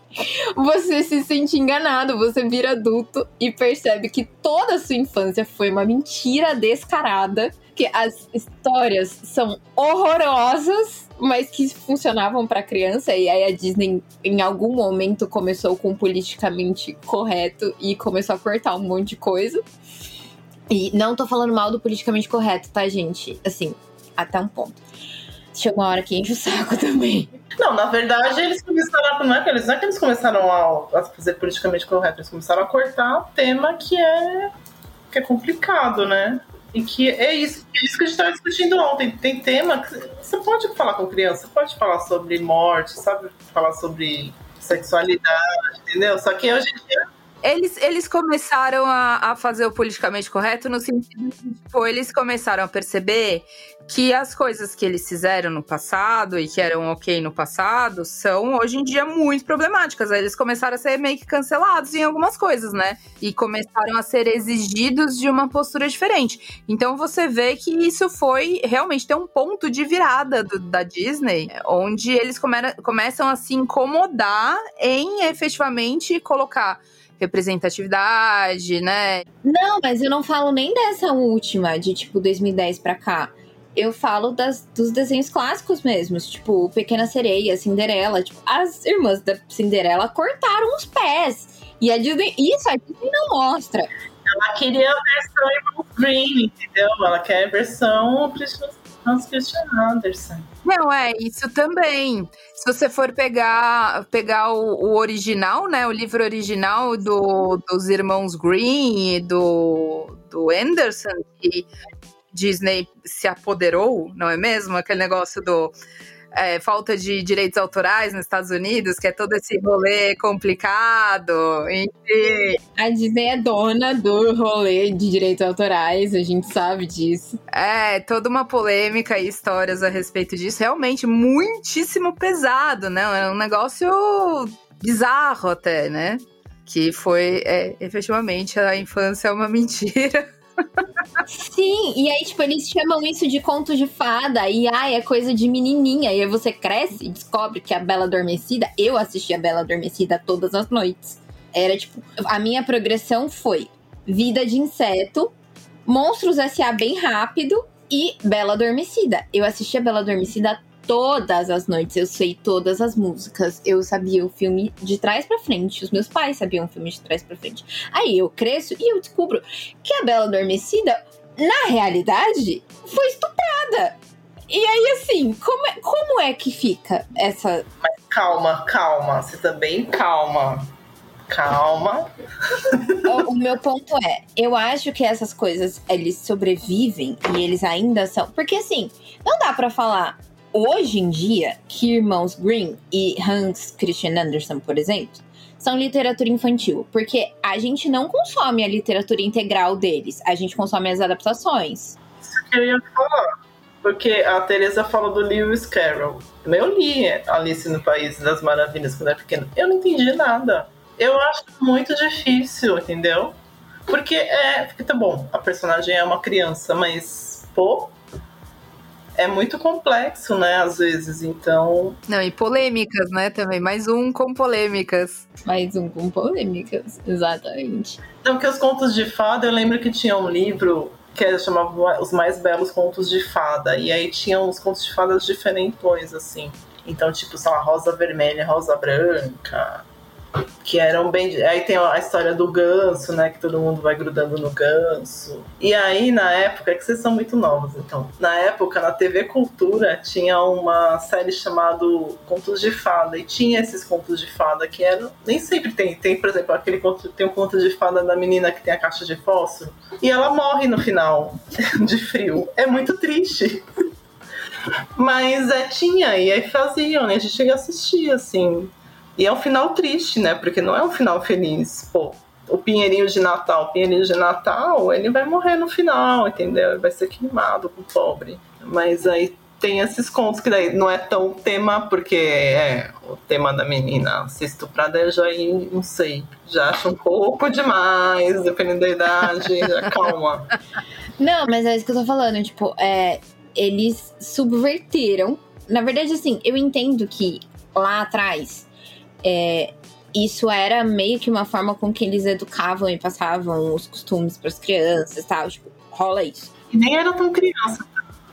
você se sente enganado, você vira adulto e percebe que toda a sua infância foi uma mentira descarada, que as histórias são horrorosas, mas que funcionavam para criança e aí a Disney em algum momento começou com politicamente correto e começou a cortar um monte de coisa. E não tô falando mal do politicamente correto, tá, gente? Assim, até um ponto chega uma hora que enche o saco também. Não, na verdade, eles começaram. Não é que eles, não é que eles começaram a, a fazer politicamente correto, eles começaram a cortar tema que é, que é complicado, né? E que é isso, é isso que a gente estava discutindo ontem. Tem tema que você pode falar com criança, pode falar sobre morte, sabe? Falar sobre sexualidade, entendeu? Só que hoje em dia eles, eles começaram a, a, fazer o politicamente correto no sentido de, tipo, eles começaram a perceber que as coisas que eles fizeram no passado e que eram ok no passado são hoje em dia muito problemáticas. Aí eles começaram a ser meio que cancelados em algumas coisas, né? E começaram a ser exigidos de uma postura diferente. Então você vê que isso foi realmente tem um ponto de virada do, da Disney, onde eles come, começam a se incomodar em efetivamente colocar representatividade, né? Não, mas eu não falo nem dessa última, de tipo 2010 pra cá. Eu falo das, dos desenhos clássicos mesmos, tipo Pequena Sereia, Cinderela. Tipo, as irmãs da Cinderela cortaram os pés. E a Disney, isso a Disney não mostra. Ela queria a versão Green, entendeu? Ela quer a versão Hans Christian Andersen. Não, é, isso também. Se você for pegar, pegar o, o original, né? O livro original do, dos irmãos Green e do, do Anderson, que Disney se apoderou, não é mesmo? Aquele negócio do é, falta de direitos autorais nos Estados Unidos, que é todo esse rolê complicado. E... A Disney é dona do rolê de direitos autorais, a gente sabe disso. É, toda uma polêmica e histórias a respeito disso. Realmente muitíssimo pesado, né? É um negócio bizarro até, né? Que foi, é, efetivamente, a infância é uma mentira. Sim, e aí, tipo, eles chamam isso de conto de fada, e ai, é coisa de menininha. E aí você cresce e descobre que a Bela Adormecida, eu assisti a Bela Adormecida todas as noites. Era tipo, a minha progressão foi Vida de Inseto, Monstros S.A. bem rápido e Bela Adormecida. Eu assisti a Bela Adormecida todas as noites, eu sei todas as músicas, eu sabia o filme de trás para frente, os meus pais sabiam o filme de trás para frente. Aí eu cresço e eu descubro que a Bela Adormecida, na realidade, foi estuprada. E aí, assim, como é, como é que fica essa. Mas calma, calma, você também calma. Calma. o, o, meu ponto é, eu acho que essas coisas eles sobrevivem e eles ainda são. Porque assim, não dá para falar hoje em dia que Irmãos Green e Hans Christian Andersen, por exemplo, são literatura infantil, porque a gente não consome a literatura integral deles, a gente consome as adaptações. Isso que eu ia falar, porque a Teresa falou do Lewis Carroll. Eu li Alice no País das Maravilhas quando era pequena, eu não entendi nada. Eu acho muito difícil, entendeu? Porque é, tá bom, a personagem é uma criança, mas pô, é muito complexo, né, às vezes, então... Não, e polêmicas, né, também, mais um com polêmicas. Mais um com polêmicas, exatamente. Então, que os contos de fada, eu lembro que tinha um livro que chamava Os Mais Belos Contos de Fada, e aí tinha uns contos de fadas diferentões, assim. Então, tipo, são a rosa vermelha, rosa branca, que eram bem. Aí tem a história do ganso, né? Que todo mundo vai grudando no ganso. E aí, na época, é que vocês são muito novos, então. Na época, na TV Cultura, tinha uma série chamada Contos de Fada. E tinha esses contos de fada que eram. Nem sempre tem. Tem, por exemplo, aquele conto. Tem um conto de fada da menina que tem a caixa de fósforo. E ela morre no final de frio. É muito triste. Mas é, tinha, e aí faziam, né? A gente chega a assistir, assim. E é um final triste, né? Porque não é um final feliz. Pô, o Pinheirinho de Natal, o Pinheirinho de Natal, ele vai morrer no final, entendeu? Ele vai ser queimado com o pobre. Mas aí tem esses contos que daí não é tão tema, porque é o tema da menina ser estuprada, eu já não sei, já acho um pouco demais, dependendo da idade, já calma. Não, mas é isso que eu tô falando, tipo, é, eles subverteram. Na verdade, assim, eu entendo que lá atrás é, isso era meio que uma forma com que eles educavam e passavam os costumes para as crianças tal. Tipo, rola isso. E nem era tão criança,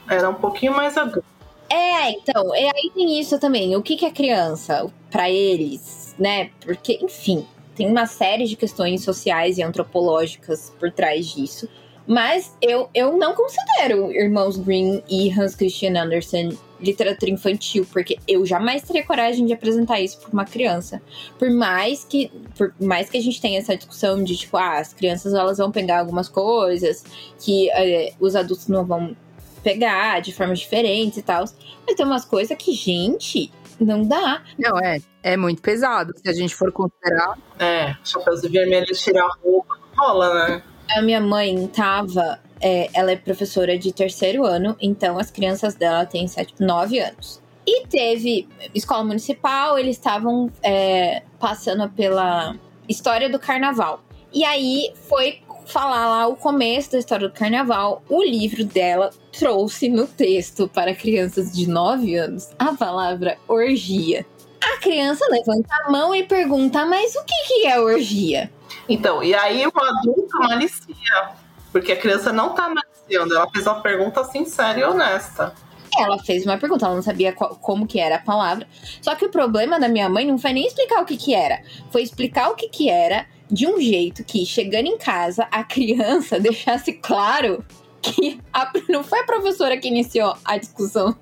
era um pouquinho mais adulto. É, então, é, aí tem isso também. O que, que é criança para eles, né? Porque, enfim, tem uma série de questões sociais e antropológicas por trás disso. Mas eu, eu não considero Irmãos Green e Hans Christian Andersen literatura infantil, porque eu jamais teria coragem de apresentar isso para uma criança. Por mais que por mais que a gente tenha essa discussão de tipo, ah, as crianças elas vão pegar algumas coisas que é, os adultos não vão pegar de formas diferentes e tal. Mas tem umas coisas que, gente, não dá. Não, é. É muito pesado. Se a gente for considerar. É, chapéus vermelhos, tirar a roupa, rola, né? A minha mãe tava é, ela é professora de terceiro ano, então as crianças dela têm 7, 9 anos. E teve escola municipal, eles estavam é, passando pela história do carnaval. E aí foi falar lá o começo da história do carnaval. O livro dela trouxe no texto para crianças de 9 anos a palavra orgia. A criança levanta a mão e pergunta: Mas o que, que é orgia? Então, e aí o adulto malicia, porque a criança não tá maliciando, ela fez uma pergunta sincera e honesta. Ela fez uma pergunta, ela não sabia qual, como que era a palavra. Só que o problema da minha mãe não foi nem explicar o que que era, foi explicar o que que era de um jeito que, chegando em casa, a criança deixasse claro que a, não foi a professora que iniciou a discussão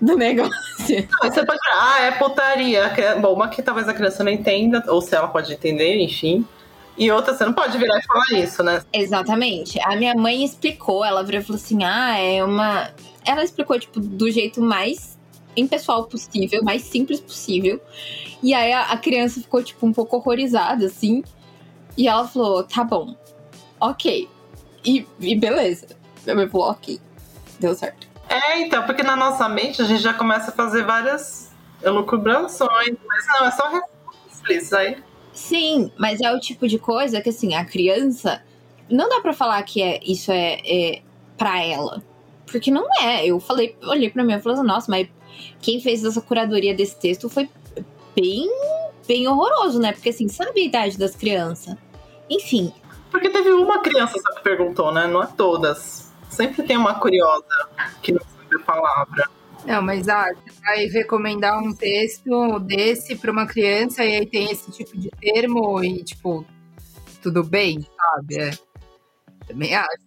do negócio. Não, você pode ah, é putaria. Bom, uma que talvez a criança não entenda, ou se ela pode entender, enfim. E outra, você não pode virar e falar isso, né? Exatamente. A minha mãe explicou, ela virou e falou assim: ah, é uma. Ela explicou, tipo, do jeito mais impessoal possível, mais simples possível. E aí a, a criança ficou, tipo, um pouco horrorizada, assim. E ela falou: tá bom, ok. E, e beleza. Minha mãe falou: ok, deu certo. É, então, porque na nossa mente a gente já começa a fazer várias elucubrações, mas não, é só simples aí. Sim, mas é o tipo de coisa que, assim, a criança. Não dá para falar que é, isso é, é pra ela. Porque não é. Eu falei, olhei pra mim e falei assim, nossa, mas quem fez essa curadoria desse texto foi bem, bem horroroso, né? Porque, assim, sabe a idade das crianças? Enfim. Porque teve uma criança só que perguntou, né? Não é todas. Sempre tem uma curiosa que não sabe a palavra. Não, mas ah, vai recomendar um texto desse para uma criança e aí tem esse tipo de termo e, tipo, tudo bem, sabe? É. Também acho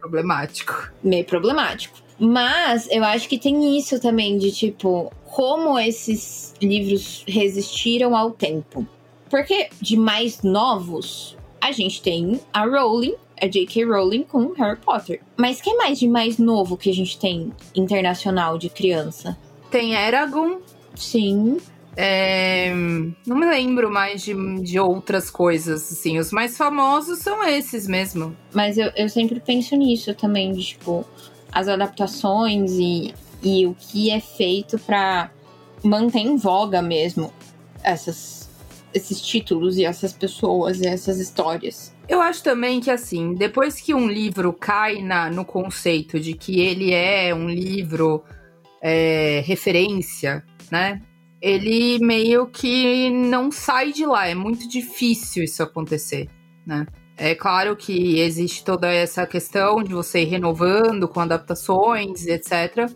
problemático. Meio problemático. Mas eu acho que tem isso também de, tipo, como esses livros resistiram ao tempo. Porque de mais novos, a gente tem a Rowling, a J.K. Rowling com Harry Potter. Mas que mais de mais novo que a gente tem internacional de criança? Tem Eragon. Sim. É, não me lembro mais de, de outras coisas, assim. Os mais famosos são esses mesmo. Mas eu, eu sempre penso nisso também, de, tipo, as adaptações e, e o que é feito para manter em voga mesmo essas, esses títulos e essas pessoas e essas histórias. Eu acho também que, assim, depois que um livro cai na, no conceito de que ele é um livro é, referência, né? Ele meio que não sai de lá. É muito difícil isso acontecer, né? É claro que existe toda essa questão de você ir renovando com adaptações, etc.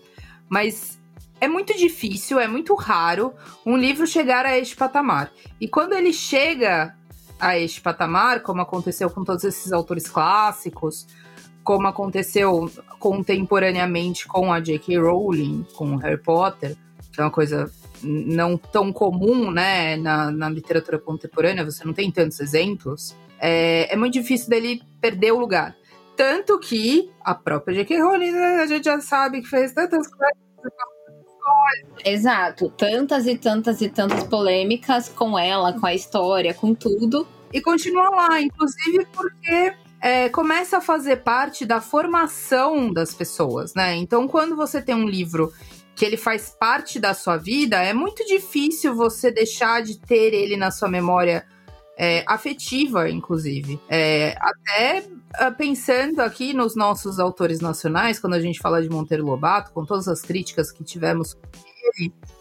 Mas é muito difícil, é muito raro um livro chegar a este patamar. E quando ele chega a este patamar, como aconteceu com todos esses autores clássicos, como aconteceu contemporaneamente com a J.K. Rowling, com Harry Potter, que é uma coisa não tão comum, né, na, na literatura contemporânea, você não tem tantos exemplos, é, é muito difícil dele perder o lugar. Tanto que a própria J.K. Rowling, né, a gente já sabe que fez tantas coisas Exato, tantas e tantas e tantas polêmicas com ela, com a história, com tudo. E continua lá, inclusive porque é, começa a fazer parte da formação das pessoas, né? Então, quando você tem um livro que ele faz parte da sua vida, é muito difícil você deixar de ter ele na sua memória é, afetiva, inclusive. É, até ah, pensando aqui nos nossos autores nacionais, quando a gente fala de Monteiro Lobato, com todas as críticas que tivemos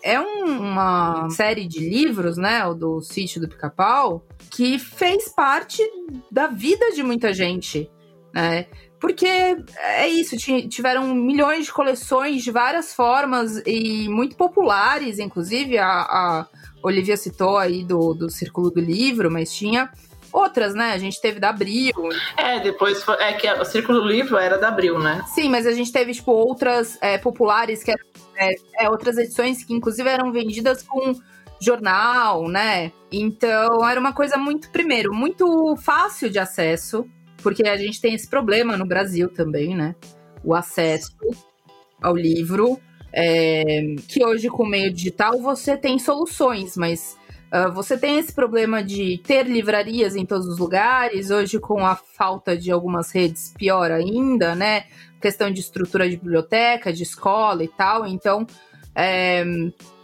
é um, uma série de livros, né, o do Sítio do Pica-Pau, que fez parte da vida de muita gente, né? Porque é isso, tiveram milhões de coleções de várias formas e muito populares, inclusive a, a Olivia citou aí do, do Círculo do Livro, mas tinha outras, né? A gente teve da Abril. É, depois foi, é que o Círculo do Livro era da Abril, né? Sim, mas a gente teve, tipo, outras é, populares, que eram, é, é, outras edições que inclusive eram vendidas com jornal, né? Então era uma coisa muito, primeiro, muito fácil de acesso, porque a gente tem esse problema no Brasil também, né? O acesso ao livro é, que hoje, com o meio digital, você tem soluções, mas uh, você tem esse problema de ter livrarias em todos os lugares. Hoje, com a falta de algumas redes, pior ainda, né? Questão de estrutura de biblioteca, de escola e tal. Então, é,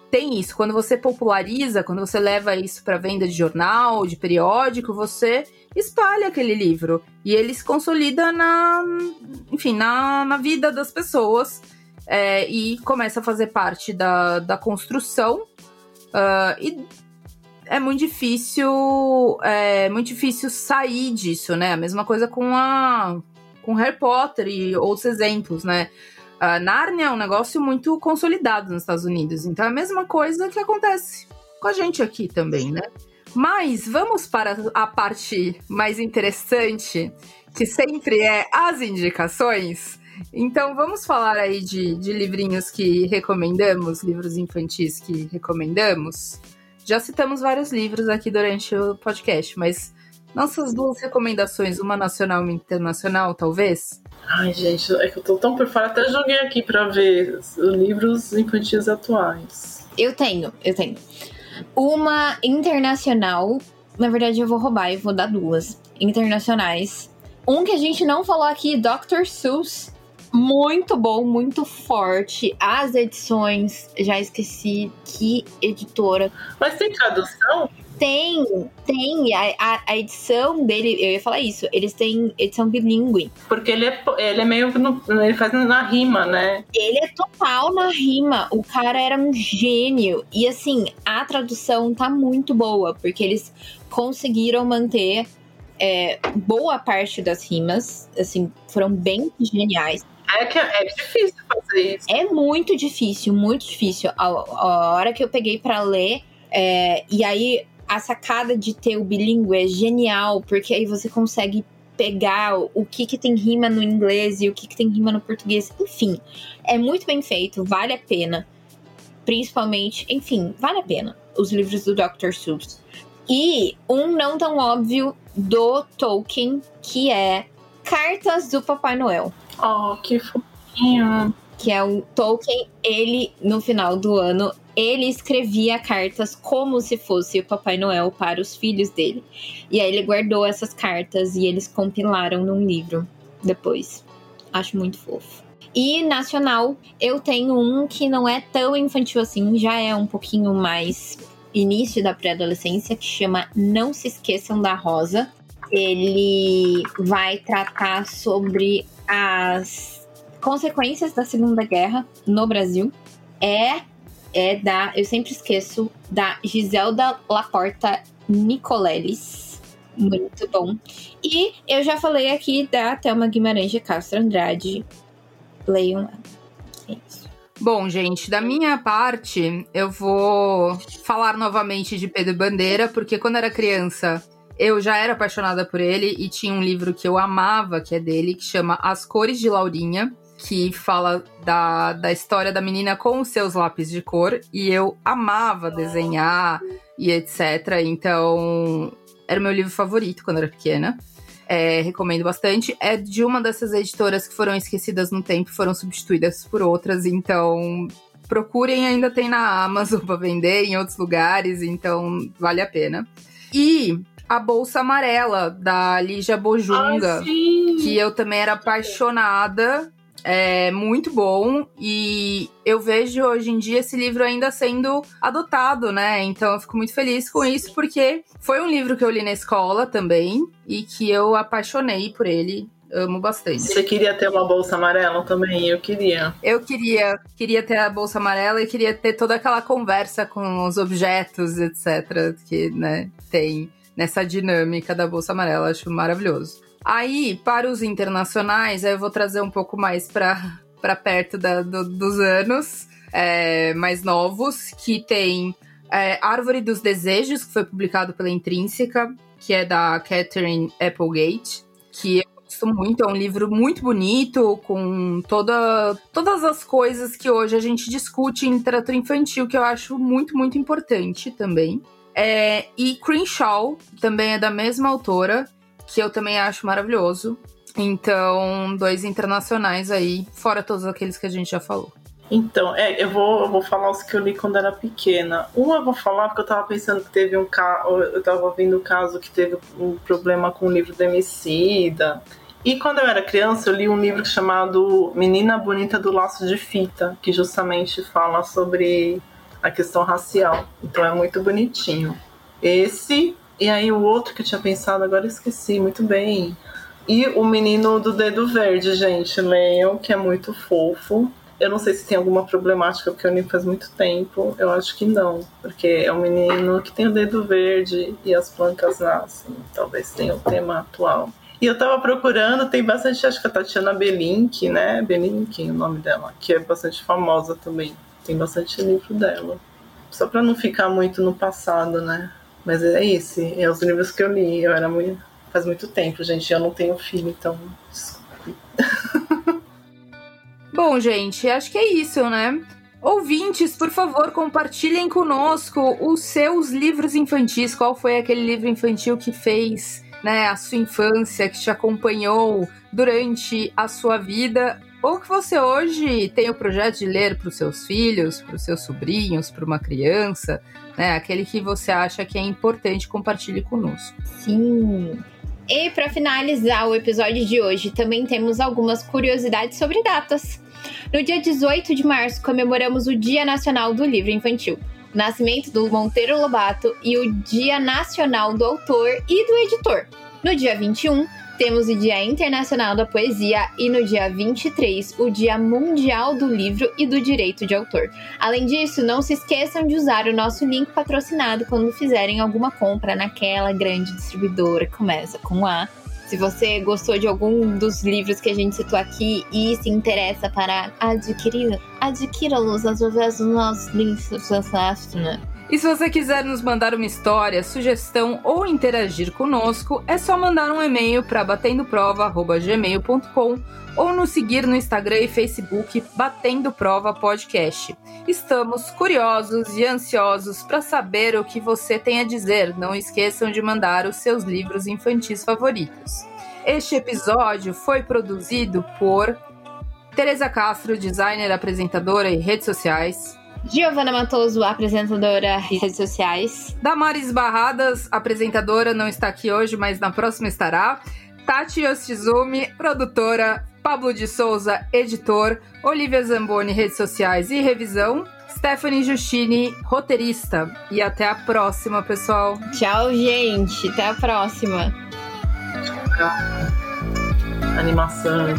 tem isso. Quando você populariza, quando você leva isso para venda de jornal, de periódico, você espalha aquele livro e ele se consolida na, enfim, na, na vida das pessoas é, e começa a fazer parte da, da construção. Uh, e é muito difícil, é muito difícil sair disso, né? A mesma coisa com a com Harry Potter e outros exemplos, né? A Nárnia é um negócio muito consolidado nos Estados Unidos, então é a mesma coisa que acontece com a gente aqui também, né? Mas vamos para a parte mais interessante, que sempre é as indicações. Então vamos falar aí de, de livrinhos que recomendamos, livros infantis que recomendamos. Já citamos vários livros aqui durante o podcast, mas nossas duas recomendações, uma nacional e uma internacional, talvez? Ai, gente, é que eu tô tão por fora. Até joguei aqui para ver livros infantis atuais. Eu tenho, eu tenho. Uma internacional. Na verdade, eu vou roubar e vou dar duas internacionais. Um que a gente não falou aqui, Dr. Seuss. Muito bom, muito forte. As edições, já esqueci que editora. Mas tem tradução? Tem, tem. A, a, a, edição dele, eu ia falar isso, eles têm edição bilíngue. Porque ele é, ele é meio. No, ele faz na rima, né? Ele é total na rima. O cara era um gênio. E assim, a tradução tá muito boa, porque eles conseguiram manter é, boa parte das rimas. Assim, foram bem geniais. É que é difícil fazer isso. É muito difícil, muito difícil. A, a hora que eu peguei para ler. É, e aí a sacada de ter o bilíngue é genial, porque aí você consegue pegar o que, que tem rima no inglês e o que, que tem rima no português. Enfim, é muito bem feito, vale a pena. Principalmente, enfim, vale a pena os livros do Dr. Seuss. E um não tão óbvio do Tolkien, que é Cartas do Papai Noel. Oh, que fofinho. Que é o Tolkien, ele, no final do ano, ele escrevia cartas como se fosse o Papai Noel para os filhos dele. E aí ele guardou essas cartas e eles compilaram num livro depois. Acho muito fofo. E nacional, eu tenho um que não é tão infantil assim, já é um pouquinho mais início da pré-adolescência, que chama Não Se Esqueçam da Rosa. Ele vai tratar sobre as consequências da Segunda Guerra no Brasil. É é da. Eu sempre esqueço, da Giselda Laporta Nicoleles. Muito bom. E eu já falei aqui da Thelma Guimarães de Castro Andrade. Leiam É isso. Bom, gente, da minha parte, eu vou falar novamente de Pedro Bandeira, porque quando era criança eu já era apaixonada por ele e tinha um livro que eu amava, que é dele, que chama As Cores de Laurinha que fala da, da história da menina com os seus lápis de cor. E eu amava desenhar e etc. Então, era o meu livro favorito quando era pequena. É, recomendo bastante. É de uma dessas editoras que foram esquecidas no tempo, foram substituídas por outras. Então, procurem, ainda tem na Amazon para vender, em outros lugares. Então, vale a pena. E a Bolsa Amarela, da Lígia Bojunga, Ai, que eu também era apaixonada é muito bom e eu vejo hoje em dia esse livro ainda sendo adotado, né? Então eu fico muito feliz com isso porque foi um livro que eu li na escola também e que eu apaixonei por ele amo bastante. Você queria ter uma bolsa amarela também? Eu queria. Eu queria, queria ter a bolsa amarela e queria ter toda aquela conversa com os objetos, etc, que, né, tem nessa dinâmica da bolsa amarela, acho maravilhoso. Aí, para os internacionais, eu vou trazer um pouco mais para perto da, do, dos anos é, mais novos, que tem é, Árvore dos Desejos, que foi publicado pela Intrínseca, que é da Catherine Applegate, que eu gosto muito, é um livro muito bonito, com toda, todas as coisas que hoje a gente discute em literatura infantil, que eu acho muito, muito importante também. É, e Crenshaw, também é da mesma autora, que eu também acho maravilhoso. Então, dois internacionais aí, fora todos aqueles que a gente já falou. Então, é, eu vou, eu vou falar os que eu li quando era pequena. Um eu vou falar porque eu tava pensando que teve um caso. Eu tava ouvindo um caso que teve um problema com o livro do Emicida. E quando eu era criança, eu li um livro chamado Menina Bonita do Laço de Fita, que justamente fala sobre a questão racial. Então é muito bonitinho. Esse e aí o outro que eu tinha pensado, agora esqueci, muito bem. E o menino do dedo verde, gente, leiam, que é muito fofo. Eu não sei se tem alguma problemática, porque eu li faz muito tempo. Eu acho que não, porque é um menino que tem o dedo verde e as plantas nascem. Talvez tenha o tema atual. E eu tava procurando, tem bastante, acho que a Tatiana Belink, né? Belink, o nome dela, que é bastante famosa também. Tem bastante livro dela. Só para não ficar muito no passado, né? Mas é esse, é os livros que eu li. Eu era muito. Faz muito tempo, gente. Eu não tenho filho, então. Desculpe. Bom, gente, acho que é isso, né? Ouvintes, por favor, compartilhem conosco os seus livros infantis. Qual foi aquele livro infantil que fez né, a sua infância, que te acompanhou durante a sua vida? Ou que você hoje tem o projeto de ler para os seus filhos, para os seus sobrinhos, para uma criança, né? Aquele que você acha que é importante, compartilhe conosco. Sim. E para finalizar o episódio de hoje, também temos algumas curiosidades sobre datas. No dia 18 de março, comemoramos o Dia Nacional do Livro Infantil, o nascimento do Monteiro Lobato e o Dia Nacional do Autor e do Editor. No dia 21, temos o Dia Internacional da Poesia e no dia 23, o Dia Mundial do Livro e do Direito de Autor. Além disso, não se esqueçam de usar o nosso link patrocinado quando fizerem alguma compra naquela grande distribuidora que começa com A se você gostou de algum dos livros que a gente citou aqui e se interessa para adquirir, adquira-los através dos nossos links? E se você quiser nos mandar uma história, sugestão ou interagir conosco, é só mandar um e-mail para batendoprova.gmail.com ou nos seguir no Instagram e Facebook Batendo Prova Podcast. Estamos curiosos e ansiosos para saber o que você tem a dizer. Não esqueçam de mandar os seus livros infantis favoritos. Este episódio foi produzido por Teresa Castro, designer, apresentadora e redes sociais. Giovana Matoso, apresentadora e redes sociais. Damares Barradas, apresentadora, não está aqui hoje, mas na próxima estará. Tati Yoshizumi, produtora, Pablo de Souza, editor, Olivia Zamboni, redes sociais e revisão, Stephanie Justini, roteirista. E até a próxima, pessoal. Tchau, gente. Até a próxima. Animação.